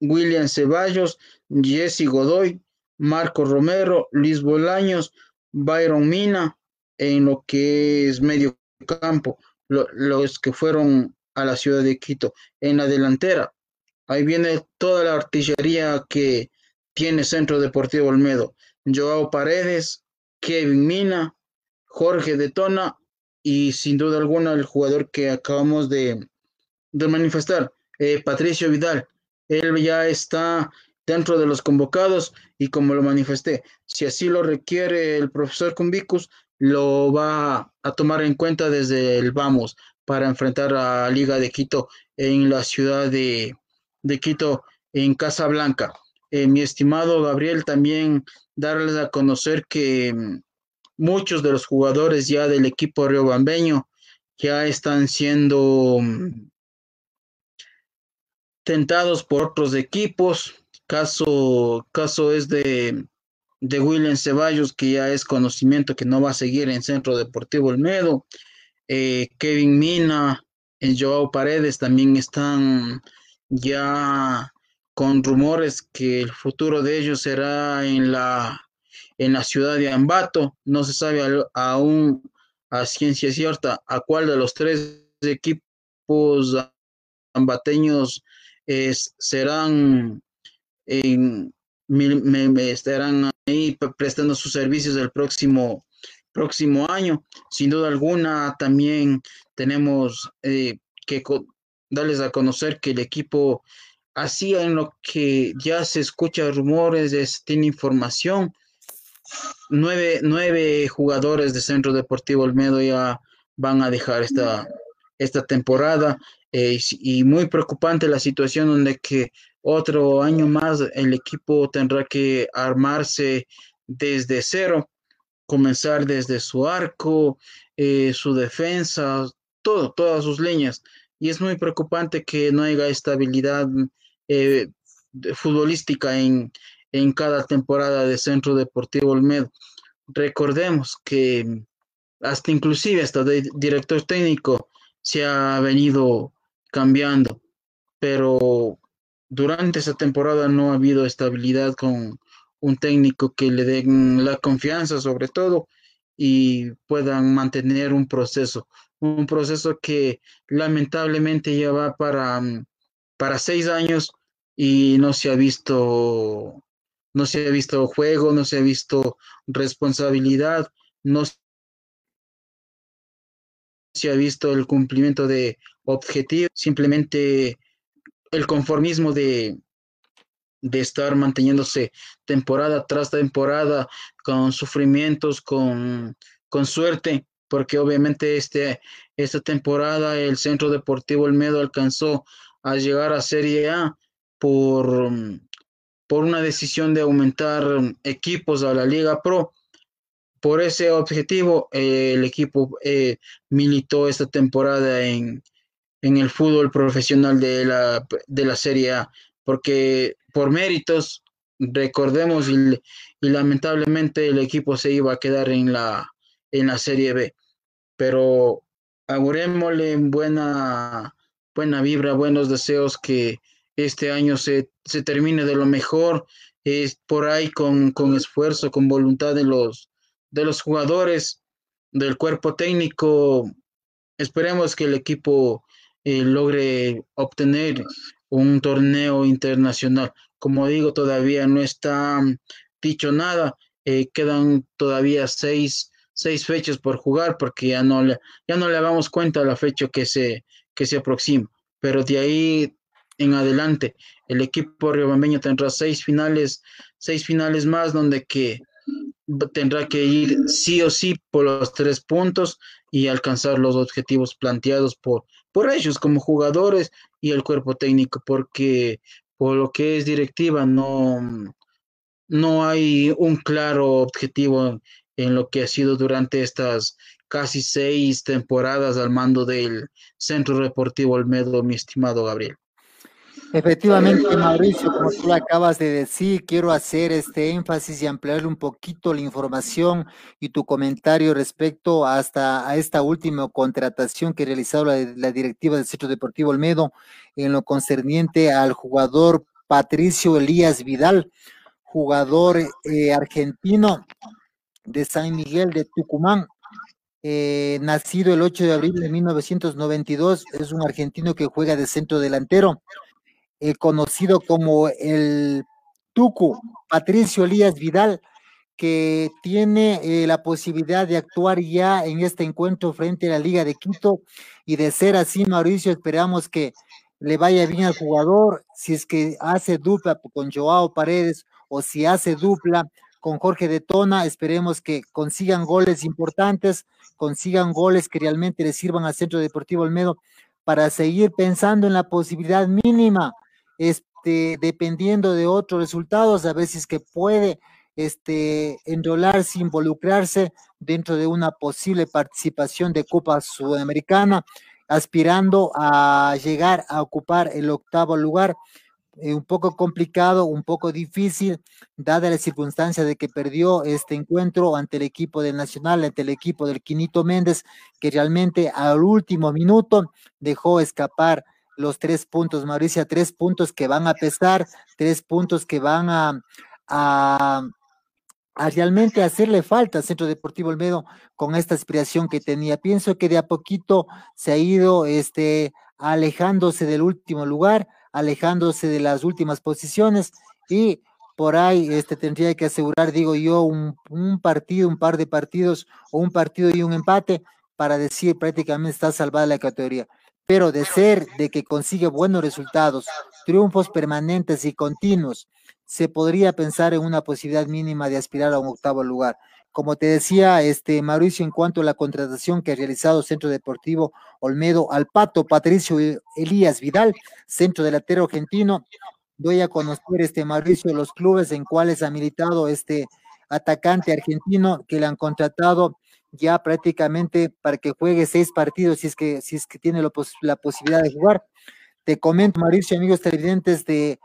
William Ceballos, Jesse Godoy, Marco Romero, Luis Bolaños, Byron Mina, en lo que es medio campo, los que fueron a la ciudad de Quito. En la delantera, ahí viene toda la artillería que tiene Centro Deportivo Olmedo. Joao Paredes, Kevin Mina, Jorge Detona y sin duda alguna el jugador que acabamos de, manifestar, eh, Patricio Vidal. Él ya está dentro de los convocados y como lo manifesté, si así lo requiere el profesor Cumbicus, lo va a tomar en cuenta desde el vamos para enfrentar a Liga de Quito en la ciudad de, Quito, en Casablanca. Eh, mi estimado Gabriel, también darles a conocer que mm, muchos de los jugadores ya del equipo riobambeño ya están siendo mm, tentados por otros equipos. Caso, caso es de, de William Ceballos, que ya es conocimiento que no va a seguir en Centro Deportivo Olmedo. Eh, Kevin Mina, y eh, Joao Paredes también están ya con rumores que el futuro de ellos será en la en la ciudad de Ambato. No se sabe aún a ciencia cierta a cuál de los tres equipos ambateños serán en, me, estarán ahí prestando sus servicios el próximo próximo año. Sin duda alguna, también tenemos eh, que darles a conocer que el equipo hacía en lo que ya se escucha rumores, tiene información nueve, jugadores de Centro Deportivo Olmedo ya van a dejar esta, esta temporada eh, y muy preocupante la situación donde que otro año más el equipo tendrá que armarse desde cero, comenzar desde su arco, eh, su defensa, todo, todas sus líneas. Y es muy preocupante que no haya estabilidad eh, futbolística en, en cada temporada de Centro Deportivo Olmedo. Recordemos que hasta inclusive hasta de director técnico se ha venido cambiando, pero durante esa temporada no ha habido estabilidad con un técnico que le den la confianza sobre todo y puedan mantener un proceso, un proceso que lamentablemente ya va para, para seis años y no se ha visto no se ha visto juego, no se ha visto responsabilidad, no se ha visto el cumplimiento de objetivos, simplemente el conformismo de, de estar manteniéndose temporada tras temporada con sufrimientos, con, con suerte, porque obviamente este, esta temporada el Centro Deportivo Olmedo alcanzó a llegar a Serie A por por una decisión de aumentar equipos a la Liga Pro. Por ese objetivo, el equipo eh, militó esta temporada en, el fútbol profesional de la, de la Serie A, porque por méritos, recordemos, y, lamentablemente el equipo se iba a quedar en la, en la Serie B. Pero augurémosle buena, buena vibra, buenos deseos que este año se, termine de lo mejor, es por ahí con, esfuerzo, con voluntad de los, de los jugadores, del cuerpo técnico. Esperemos que el equipo eh, logre obtener un torneo internacional. Como digo, todavía no está dicho nada. Eh, quedan todavía seis, seis, fechas por jugar porque ya no le, ya no le hagamos cuenta la fecha que se, que se aproxima. Pero de ahí en adelante. El equipo riobambeño tendrá seis finales, seis finales más donde que tendrá que ir sí o sí por los tres puntos y alcanzar los objetivos planteados por, por ellos como jugadores y el cuerpo técnico, porque por lo que es directiva no, no hay un claro objetivo en lo que ha sido durante estas casi seis temporadas al mando del Centro Deportivo Olmedo, mi estimado Gabriel. Efectivamente, Mauricio, como tú acabas de decir, quiero hacer este énfasis y ampliar un poquito la información y tu comentario respecto hasta a esta última contratación que ha realizado la, la directiva del Centro Deportivo Olmedo en lo concerniente al jugador Patricio Elías Vidal, jugador eh, argentino de San Miguel de Tucumán, eh, nacido el 8 de abril de 1992, es un argentino que juega de centro delantero, eh, conocido como el Tucu, Patricio Elías Vidal, que tiene eh, la posibilidad de actuar ya en este encuentro frente a la Liga de Quito y de ser así, Mauricio, esperamos que le vaya bien al jugador, si es que hace dupla con Joao Paredes o si hace dupla con Jorge de Tona, esperemos que consigan goles importantes, consigan goles que realmente le sirvan al Centro Deportivo Olmedo para seguir pensando en la posibilidad mínima este, dependiendo de otros resultados, a veces que puede este, enrolarse, involucrarse dentro de una posible participación de Copa Sudamericana, aspirando a llegar a ocupar el octavo lugar. Eh, un poco complicado, un poco difícil, dada la circunstancia de que perdió este encuentro ante el equipo del Nacional, ante el equipo del Quinito Méndez, que realmente al último minuto dejó escapar los tres puntos, Mauricia, tres puntos que van a pesar, tres puntos que van a, a, realmente hacerle falta al Centro Deportivo Olmedo con esta aspiración que tenía. Pienso que de a poquito se ha ido este, alejándose del último lugar, alejándose de las últimas posiciones y por ahí este, tendría que asegurar, digo yo, un, un partido, un par de partidos o un partido y un empate para decir prácticamente está salvada la categoría pero de ser de que consigue buenos resultados, triunfos permanentes y continuos, se podría pensar en una posibilidad mínima de aspirar a un octavo lugar. Como te decía, este Mauricio, en cuanto a la contratación que ha realizado Centro Deportivo Olmedo al Pato Patricio Elías Vidal, centro delantero argentino, doy a conocer este Mauricio los clubes en cuales ha militado este atacante argentino que le han contratado ya prácticamente para que juegue seis partidos si es que, si es que tiene la posibilidad de jugar. Te comento, Mauricio, amigos televidentes de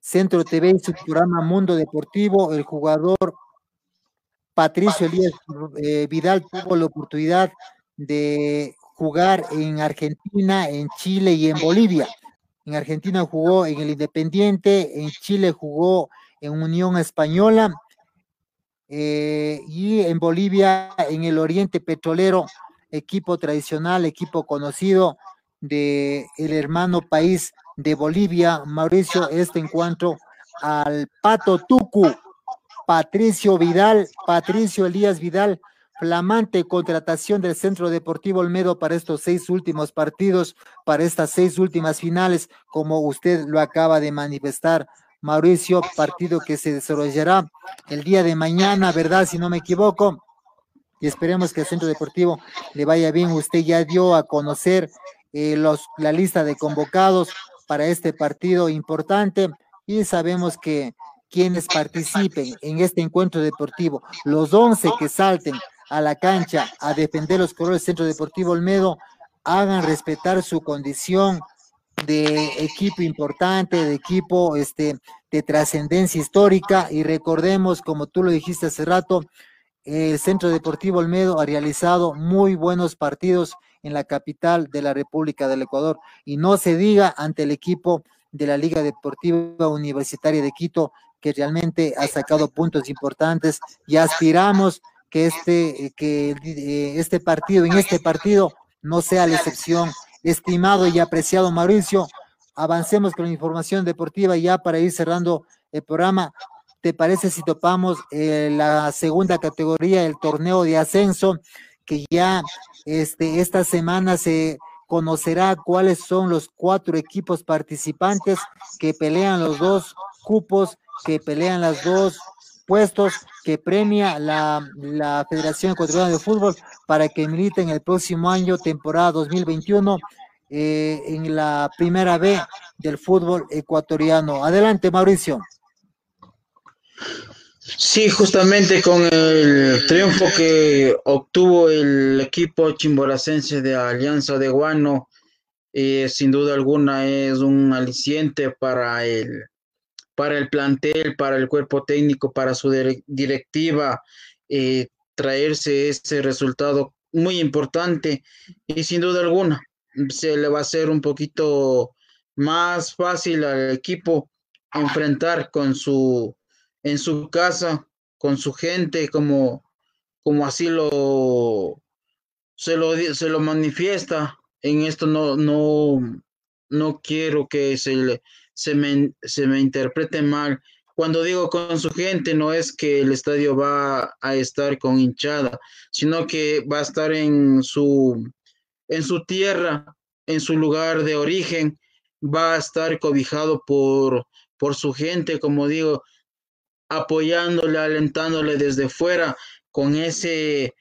Centro TV y su programa Mundo Deportivo, el jugador Patricio Elías eh, Vidal tuvo la oportunidad de jugar en Argentina, en Chile y en Bolivia. En Argentina jugó en el Independiente, en Chile jugó en Unión Española eh, y en Bolivia, en el Oriente Petrolero, equipo tradicional, equipo conocido de el hermano país de Bolivia, Mauricio, este encuentro al Pato Tucu, Patricio Vidal, Patricio Elías Vidal, flamante contratación del Centro Deportivo Olmedo para estos seis últimos partidos, para estas seis últimas finales, como usted lo acaba de manifestar, Mauricio, partido que se desarrollará el día de mañana, ¿verdad? Si no me equivoco. Y esperemos que el Centro Deportivo le vaya bien. Usted ya dio a conocer eh, los, la lista de convocados para este partido importante y sabemos que quienes participen en este encuentro deportivo, los 11 que salten a la cancha a defender los colores del Centro Deportivo Olmedo, hagan respetar su condición de equipo importante, de equipo este, de trascendencia histórica. Y recordemos, como tú lo dijiste hace rato, el Centro Deportivo Olmedo ha realizado muy buenos partidos en la capital de la República del Ecuador. Y no se diga ante el equipo de la Liga Deportiva Universitaria de Quito que realmente ha sacado puntos importantes. Y aspiramos que este que eh, este partido en este partido no sea la excepción estimado y apreciado Mauricio. Avancemos con la información deportiva ya para ir cerrando el programa. ¿Te parece si topamos eh, la segunda categoría, el torneo de ascenso, que ya este, esta semana se conocerá cuáles son los cuatro equipos participantes que pelean los dos cupos, que pelean las dos puestos que premia la, la Federación Ecuatoriana de Fútbol para que militen el próximo año, temporada 2021, eh, en la primera B del fútbol ecuatoriano. Adelante, Mauricio. Sí, justamente con el triunfo que obtuvo el equipo chimboracense de Alianza de Guano, eh, sin duda alguna es un aliciente para el, para el plantel, para el cuerpo técnico, para su directiva, eh, traerse ese resultado muy importante. Y sin duda alguna se le va a hacer un poquito más fácil al equipo enfrentar con su en su casa con su gente como como así lo se lo se lo manifiesta. En esto no no no quiero que se se me, se me interprete mal. Cuando digo con su gente no es que el estadio va a estar con hinchada sino que va a estar en su en su tierra, en su lugar de origen, va a estar cobijado por, por su gente, como digo, apoyándole, alentándole desde fuera con ese,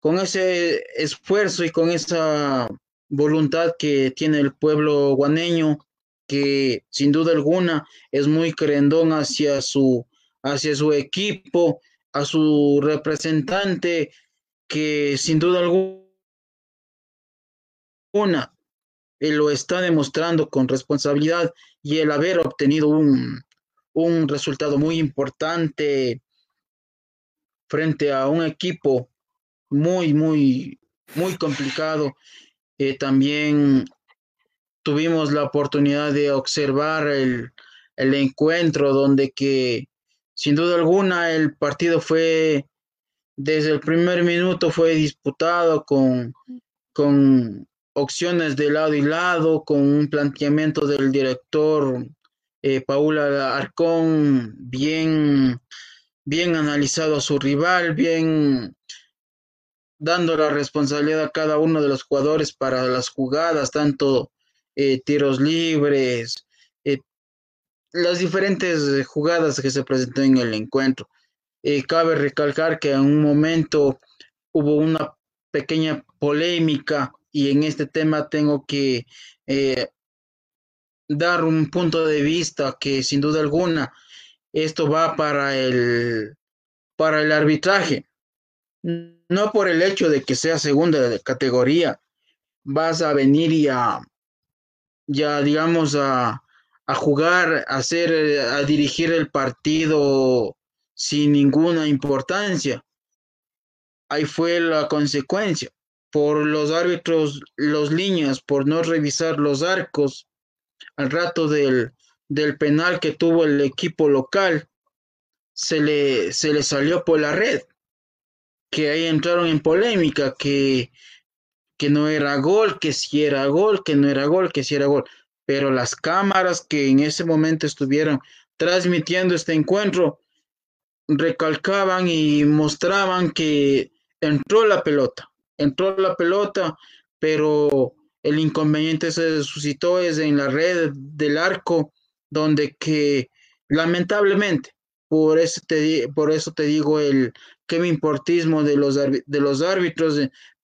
con ese esfuerzo y con esa voluntad que tiene el pueblo guaneño, que sin duda alguna es muy crendón hacia su, hacia su equipo, a su representante, que sin duda alguna una, él lo está demostrando con responsabilidad y el haber obtenido un, un resultado muy importante frente a un equipo muy, muy, muy complicado. Eh, también tuvimos la oportunidad de observar el, el, encuentro donde que sin duda alguna el partido fue desde el primer minuto fue disputado con, con opciones de lado y lado, con un planteamiento del director eh, Paula Arcón bien, bien analizado a su rival, bien dando la responsabilidad a cada uno de los jugadores para las jugadas, tanto eh, tiros libres, eh, las diferentes jugadas que se presentó en el encuentro. cabe recalcar que en un momento hubo una pequeña polémica y en este tema tengo que eh, dar un punto de vista que sin duda alguna esto va para el para el arbitraje no por el hecho de que sea segunda categoría vas a venir y a ya digamos a, a jugar a hacer a dirigir el partido sin ninguna importancia. Ahí fue la consecuencia. Por los árbitros, los líneas, por no revisar los arcos al rato del, del penal que tuvo el equipo local, se le, se le salió por la red, que ahí entraron en polémica, que, que no era gol, que si era gol, que no era gol, que si era gol. Pero las cámaras que en ese momento estuvieron transmitiendo este encuentro recalcaban y mostraban que entró la pelota entró la pelota, pero el inconveniente se suscitó en la red del arco, donde que lamentablemente, por eso te, por eso te digo el que me importismo de los, de los árbitros,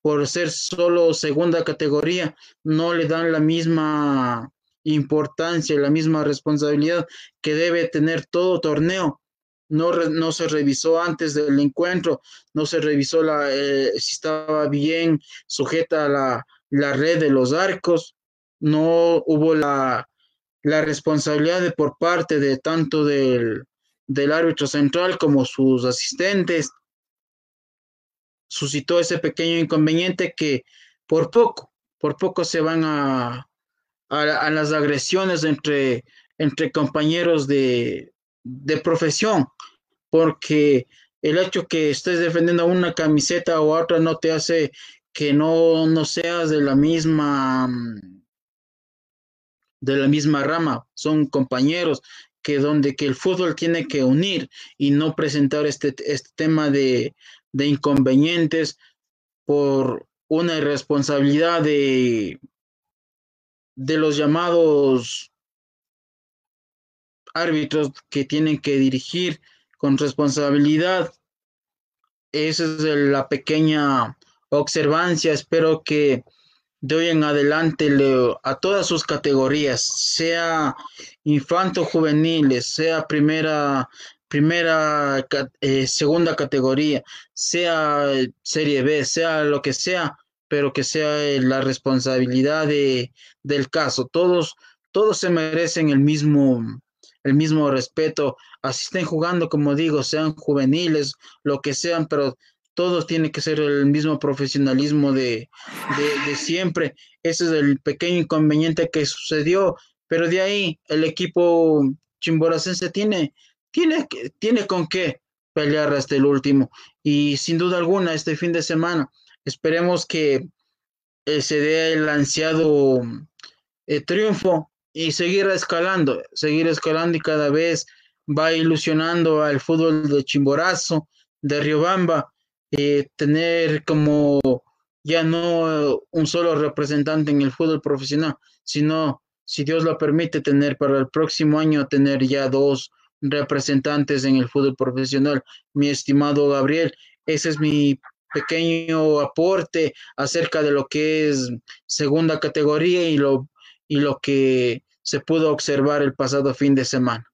por ser solo segunda categoría, no le dan la misma importancia, la misma responsabilidad que debe tener todo torneo no, se revisó antes del encuentro, no se revisó eh, si estaba bien sujeta la, la red de los arcos, no hubo la, la responsabilidad de, por parte de tanto del, del árbitro central como sus asistentes. Suscitó ese pequeño inconveniente que por poco, por poco se van a, a, las agresiones entre, entre compañeros de, de profesión, porque el hecho que estés defendiendo una camiseta o otra no te hace que no, no seas de la misma de la misma rama, son compañeros que donde que el fútbol tiene que unir y no presentar este, este tema de, de inconvenientes por una irresponsabilidad de, de los llamados árbitros que tienen que dirigir con responsabilidad. Esa es la pequeña observancia. Espero que de hoy en adelante a todas sus categorías, sea infanto juveniles, sea primera, primera, eh, segunda categoría, sea serie B, sea lo que sea, pero que sea eh, la responsabilidad de, del caso. Todos, todos se merecen el mismo, el mismo respeto, así estén jugando, como digo, sean juveniles, lo que sean, pero todos tienen que ser el mismo profesionalismo de, siempre. Ese es el pequeño inconveniente que sucedió, pero de ahí el equipo chimboracense tiene, tiene, tiene con qué pelear hasta el último. Y sin duda alguna, este fin de semana, esperemos que eh, se dé el ansiado eh, triunfo y seguir escalando, seguir escalando y cada vez va ilusionando al fútbol de Chimborazo, de Riobamba, eh, tener como ya no un solo representante en el fútbol profesional, sino, si Dios lo permite, tener para el próximo año, tener ya dos representantes en el fútbol profesional. Mi estimado Gabriel, ese es mi pequeño aporte acerca de lo que es segunda categoría y lo, y lo que se pudo observar el pasado fin de semana.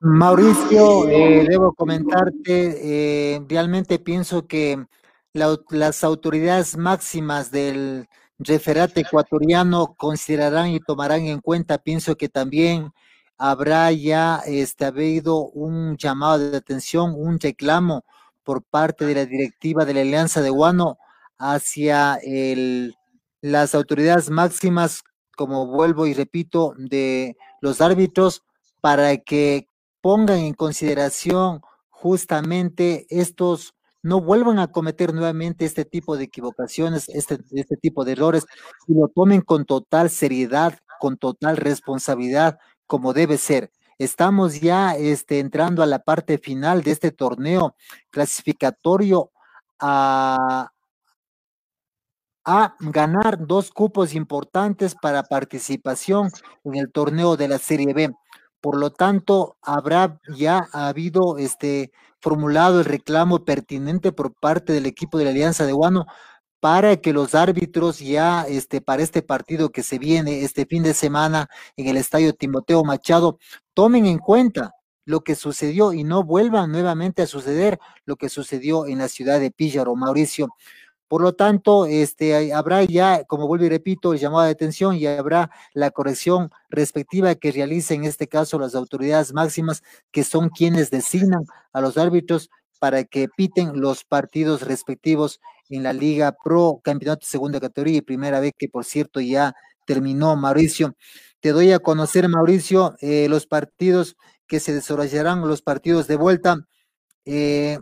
Mauricio, eh, debo comentarte, eh, realmente pienso que las autoridades máximas del referate ecuatoriano considerarán y tomarán en cuenta, pienso que también habrá ya este, habido un llamado de atención, un reclamo por parte de la directiva de la Alianza de Guano hacia el, las autoridades máximas, como vuelvo y repito, de los árbitros para que pongan en consideración justamente estos, no vuelvan a cometer nuevamente este tipo de equivocaciones, este, este tipo de errores, y lo tomen con total seriedad, con total responsabilidad, como debe ser. Estamos ya este, entrando a la parte final de este torneo clasificatorio a, ganar dos cupos importantes para participación en el torneo de la Serie B. Por lo tanto, habrá ya habido este formulado el reclamo pertinente por parte del equipo de la Alianza de Guano para que los árbitros ya este para este partido que se viene este fin de semana en el estadio Timoteo Machado tomen en cuenta lo que sucedió y no vuelvan nuevamente a suceder lo que sucedió en la ciudad de Píllaro, Mauricio. Por lo tanto, este, habrá ya, como vuelvo y repito, el llamado de atención y habrá la corrección respectiva que realicen en este caso las autoridades máximas, que son quienes designan a los árbitros para que piten los partidos respectivos en la Liga Pro, Campeonato Segunda Categoría y Primera vez que por cierto ya terminó, Mauricio. Te doy a conocer, Mauricio, eh, los partidos que se desarrollarán, los partidos de vuelta. Eh,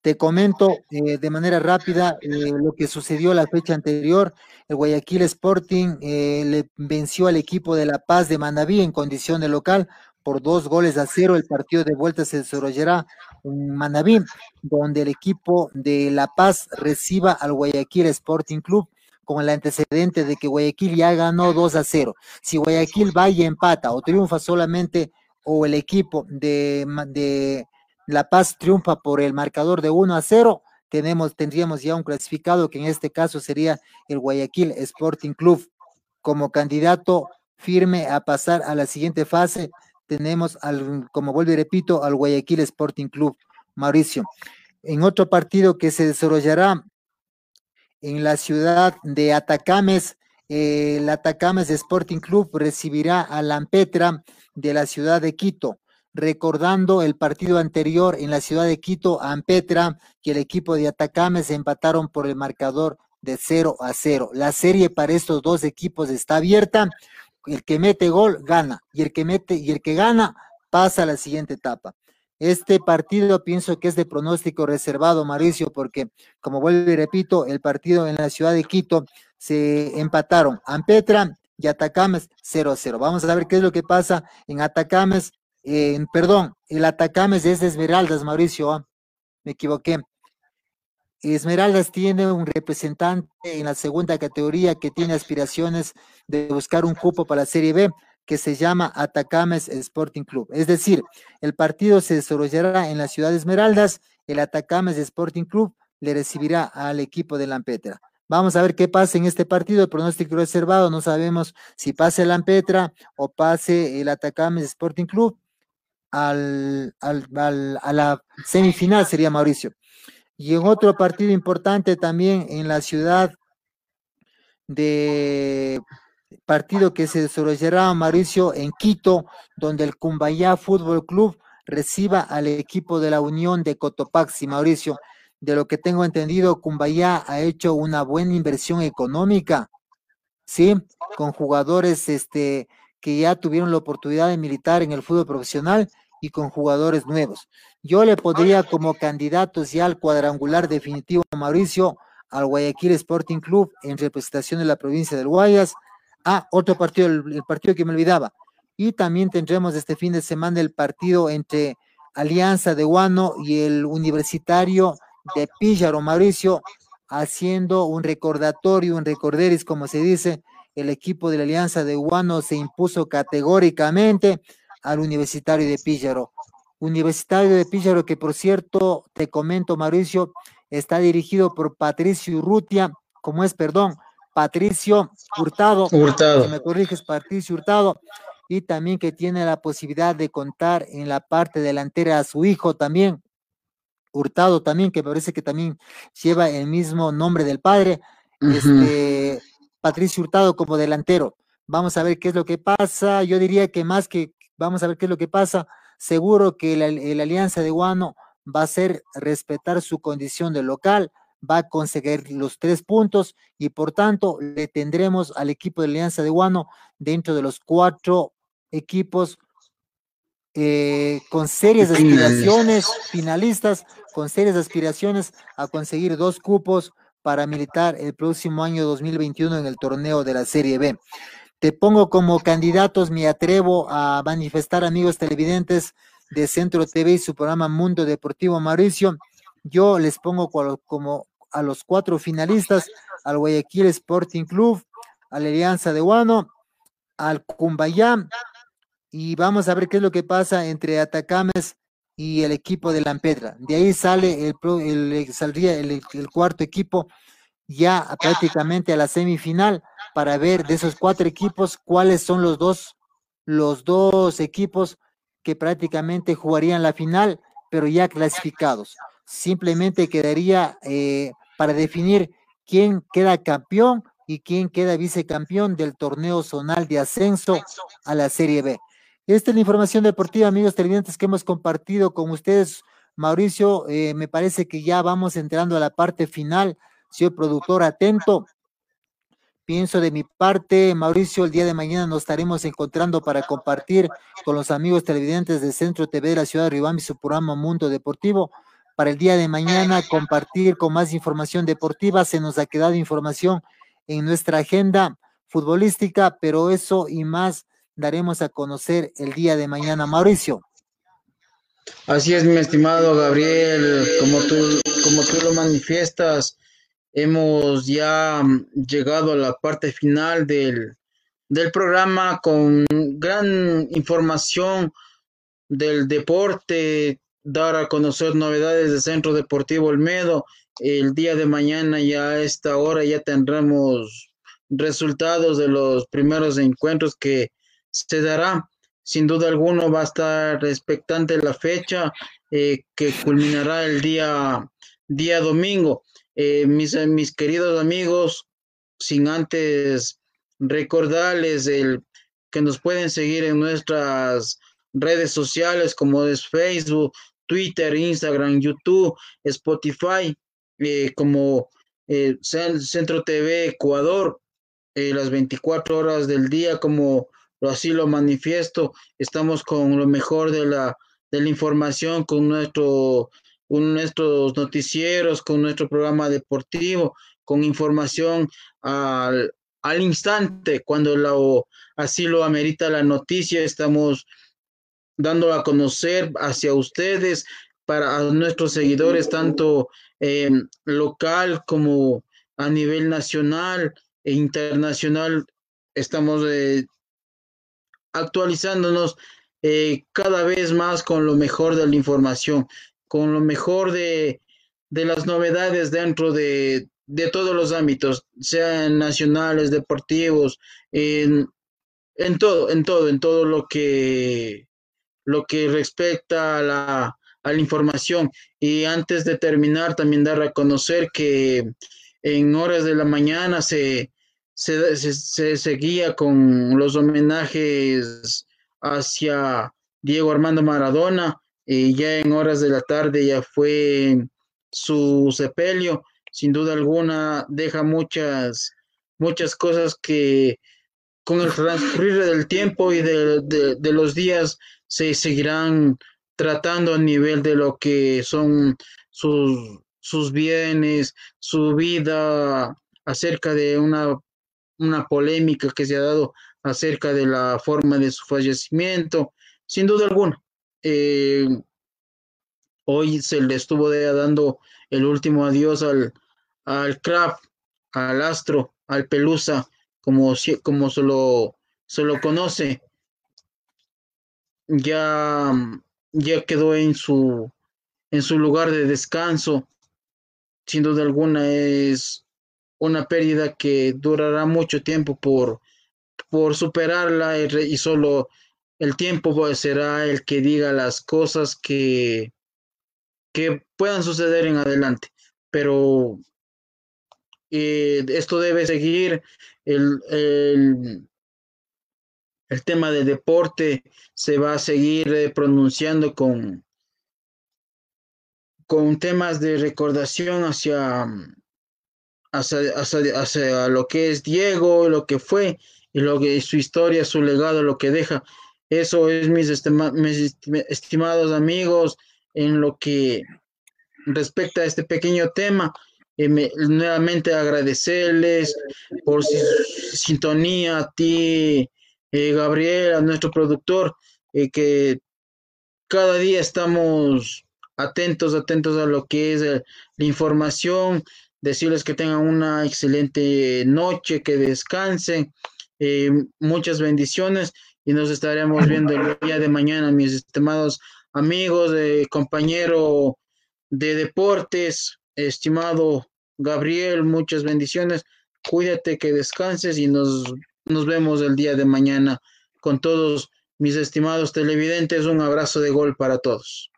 te comento eh, de manera rápida lo que sucedió la fecha anterior. El Guayaquil Sporting le venció al equipo de La Paz de Manaví en condición de local por dos goles a cero. El partido de vuelta se desarrollará en Manaví, donde el equipo de La Paz reciba al Guayaquil Sporting Club con el antecedente de que Guayaquil ya ganó 2 a 0. Si Guayaquil va y empata o triunfa solamente o el equipo de, de la Paz triunfa por el marcador de 1 a 0. Tenemos, tendríamos ya un clasificado que en este caso sería el Guayaquil Sporting Club como candidato firme a pasar a la siguiente fase. Tenemos, al, como vuelvo y repito, al Guayaquil Sporting Club, Mauricio. En otro partido que se desarrollará en la ciudad de Atacames, el Atacames Sporting Club recibirá a Lampetra de la ciudad de Quito recordando el partido anterior en la ciudad de Quito, Ampetra, que el equipo de Atacame se empataron por el marcador de 0 a 0. La serie para estos dos equipos está abierta. El que mete gol gana y el que mete y el que gana pasa a la siguiente etapa. Este partido pienso que es de pronóstico reservado, Mauricio, porque como vuelvo y repito, el partido en la ciudad de Quito se empataron Ampetra y Atacames 0 a 0. Vamos a ver qué es lo que pasa en Atacames perdón, el Atacames es de Esmeraldas, Mauricio, ah, me equivoqué. Esmeraldas tiene un representante en la segunda categoría que tiene aspiraciones de buscar un cupo para la Serie B. que se llama Atacames Sporting Club. Es decir, el partido se desarrollará en la ciudad de Esmeraldas, el Atacames Sporting Club le recibirá al equipo de Lampetra. Vamos a ver qué pasa en este partido. El pronóstico reservado, no sabemos si pase el Lampetra o pase el Atacames Sporting Club al, al, a la semifinal, sería Mauricio. Y en otro partido importante también en la ciudad de partido que se desarrollará Mauricio en Quito, donde el Cumbayá Fútbol Club reciba al equipo de la Unión de Cotopaxi, Mauricio de lo que tengo entendido, Cumbayá ha hecho una buena inversión económica, ¿sí? Con jugadores este, que ya tuvieron la oportunidad de militar en el fútbol profesional y con jugadores nuevos. Yo le podría como candidatos ya al cuadrangular definitivo, Mauricio, al Guayaquil Sporting Club en representación de la provincia del Guayas. Ah, otro partido, el partido que me olvidaba. Y también tendremos este fin de semana el partido entre Alianza de Guano y el Universitario de Píllaro, Mauricio, haciendo un recordatorio, un recorderis, como se dice, el equipo de la Alianza de Guano se impuso categóricamente al Universitario de Píllaro. Universitario de Píllaro, que por cierto, te comento, Mauricio, está dirigido por Patricio Urrutia, como es, perdón, Patricio Hurtado. Hurtado. Si me corriges, Patricio Hurtado. Y también que tiene la posibilidad de contar en la parte delantera a su hijo también, Hurtado también, que parece que también lleva el mismo nombre del padre, este, Patricio Hurtado como delantero. Vamos a ver qué es lo que pasa. Yo diría que más que vamos a ver qué es lo que pasa, seguro que la, Alianza de Guano va a ser respetar su condición de local, va a conseguir los tres puntos y por tanto le tendremos al equipo de Alianza de Guano dentro de los cuatro equipos eh, con serias aspiraciones, finalistas, con serias aspiraciones a conseguir dos cupos para militar el próximo año 2021 en el torneo de la Serie B. Te pongo como candidatos, me atrevo a manifestar, amigos televidentes de Centro TV y su programa Mundo Deportivo Mauricio. Yo les pongo como a los cuatro finalistas, al Guayaquil Sporting Club, a la Alianza de Guano, al Cumbayá, y vamos a ver qué es lo que pasa entre Atacames y el equipo de Lampetra. De ahí sale el saldría el, cuarto equipo ya prácticamente a la semifinal para ver de esos cuatro equipos cuáles son los dos los dos equipos que prácticamente jugarían la final, pero ya clasificados. Simplemente quedaría eh, para definir quién queda campeón y quién queda vicecampeón del torneo zonal de ascenso a la Serie B. Esta es la información deportiva, amigos televidentes, que hemos compartido con ustedes. Mauricio, eh, me parece que ya vamos entrando a la parte final. Señor productor, atento. Pienso de mi parte, Mauricio, el día de mañana nos estaremos encontrando para compartir con los amigos televidentes de Centro TV de la ciudad de Ribambi su programa Mundo Deportivo. Para el día de mañana compartir con más información deportiva. Se nos ha quedado información en nuestra agenda futbolística, pero eso y más daremos a conocer el día de mañana. Mauricio. Así es, mi estimado Gabriel, como tú, como tú lo manifiestas, hemos ya llegado a la parte final del, del programa con gran información del deporte, dar a conocer novedades del Centro Deportivo Olmedo. El día de mañana ya a esta hora ya tendremos resultados de los primeros encuentros que se dará. Sin duda alguno va a estar expectante la fecha eh, que culminará el día, día domingo. Eh, mis, mis queridos amigos, sin antes recordarles el, que nos pueden seguir en nuestras redes sociales como es Facebook, Twitter, Instagram, YouTube, Spotify, eh, como Centro TV Ecuador, las 24 horas del día como así lo manifiesto, estamos con lo mejor de la, de la información, con, nuestro, con nuestros noticieros, con nuestro programa deportivo, con información al, al instante, cuando la, así lo amerita la noticia, estamos dando a conocer hacia ustedes, para nuestros seguidores, tanto local como a nivel nacional e internacional. Estamos eh, actualizándonos eh, cada vez más con lo mejor de la información, con lo mejor de, de las novedades dentro de, de, todos los ámbitos, sean nacionales, deportivos, en, en todo, en todo, en todo lo que lo que respecta a la, a la información. Y antes de terminar, también dar a conocer que en horas de la mañana se, se, se, seguía con los homenajes hacia Diego Armando Maradona y ya en horas de la tarde ya fue su sepelio. Sin duda alguna deja muchas, muchas cosas que con el transcurrir del tiempo y de, de, de los días se seguirán tratando a nivel de lo que son sus, sus bienes, su vida, acerca de una, una polémica que se ha dado acerca de la forma de su fallecimiento, sin duda alguna. Eh, hoy se le estuvo dando el último adiós al, al al astro, al pelusa, como, como se, lo, se lo conoce. Ya, ya quedó en su, en su lugar de descanso. Sin duda alguna es una pérdida que durará mucho tiempo por, por superarla y, solo el tiempo será el que diga las cosas que, que puedan suceder en adelante. Pero eh, esto debe seguir el, el, el, tema del deporte se va a seguir eh, pronunciando con con temas de recordación hacia hacia, hacia, lo que es Diego, lo que fue, y lo que su historia, su legado, lo que deja. Eso es, mis, estimados amigos, en lo que respecta a este pequeño tema. Eh, nuevamente agradecerles por su sintonía a ti, eh, Gabriel, a nuestro productor, eh, que cada día estamos atentos, atentos a lo que es la información, decirles que tengan una excelente noche, que descansen, eh, muchas bendiciones y nos estaremos viendo el día de mañana, mis estimados amigos, eh, compañero de deportes, estimado Gabriel, muchas bendiciones, cuídate, que descanses y nos, nos vemos el día de mañana con todos mis estimados televidentes, un abrazo de gol para todos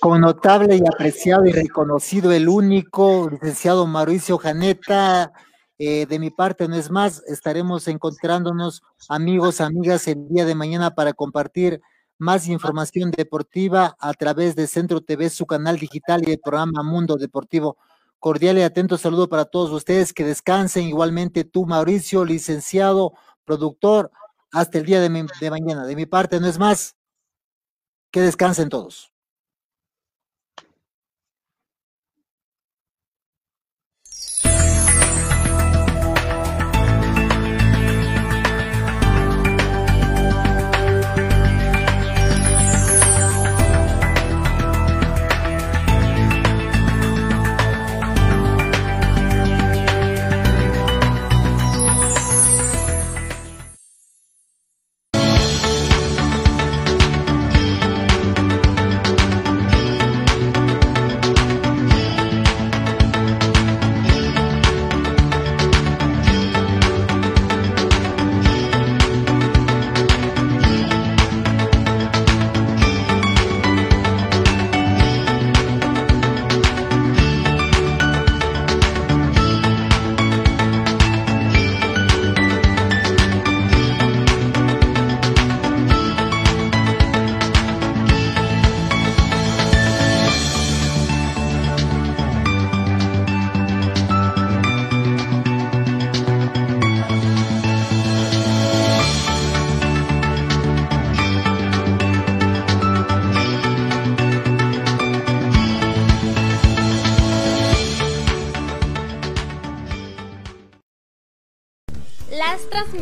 con notable y apreciado y reconocido el único licenciado Mauricio Janeta. Eh, de mi parte, no es más, estaremos encontrándonos amigos, amigas, el día de mañana para compartir más información deportiva a través de Centro TV, su canal digital y el programa Mundo Deportivo. Cordial y atento saludo para todos ustedes, que descansen igualmente tú, Mauricio, licenciado, productor, hasta el día de, de mañana. De mi parte, no es más, que descansen todos.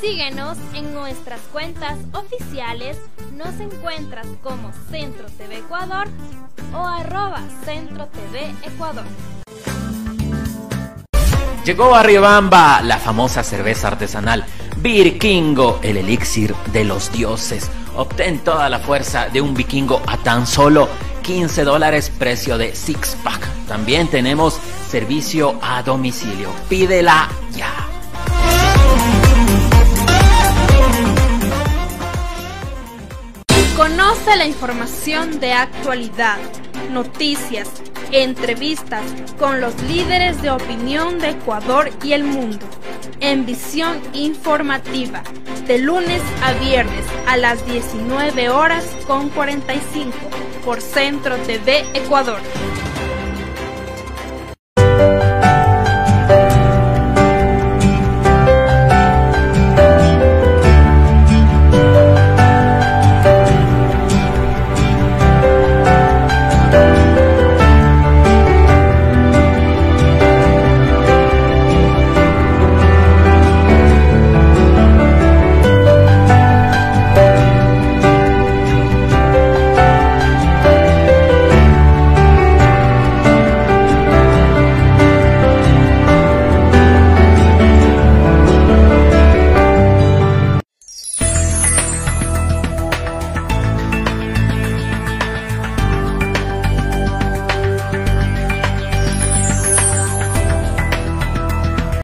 Síguenos en nuestras cuentas oficiales. Nos encuentras como Centro TV Ecuador o arroba Centro TV Ecuador. Llegó a Riobamba la famosa cerveza artesanal Vikingo, el elixir de los dioses. Obtén toda la fuerza de un vikingo a tan solo 15 dólares precio de six pack. También tenemos servicio a domicilio. Pídela ya. Conoce la información de actualidad, noticias, entrevistas con los líderes de opinión de Ecuador y el mundo en visión informativa de lunes a viernes a las 19 horas con 45 por Centro TV Ecuador.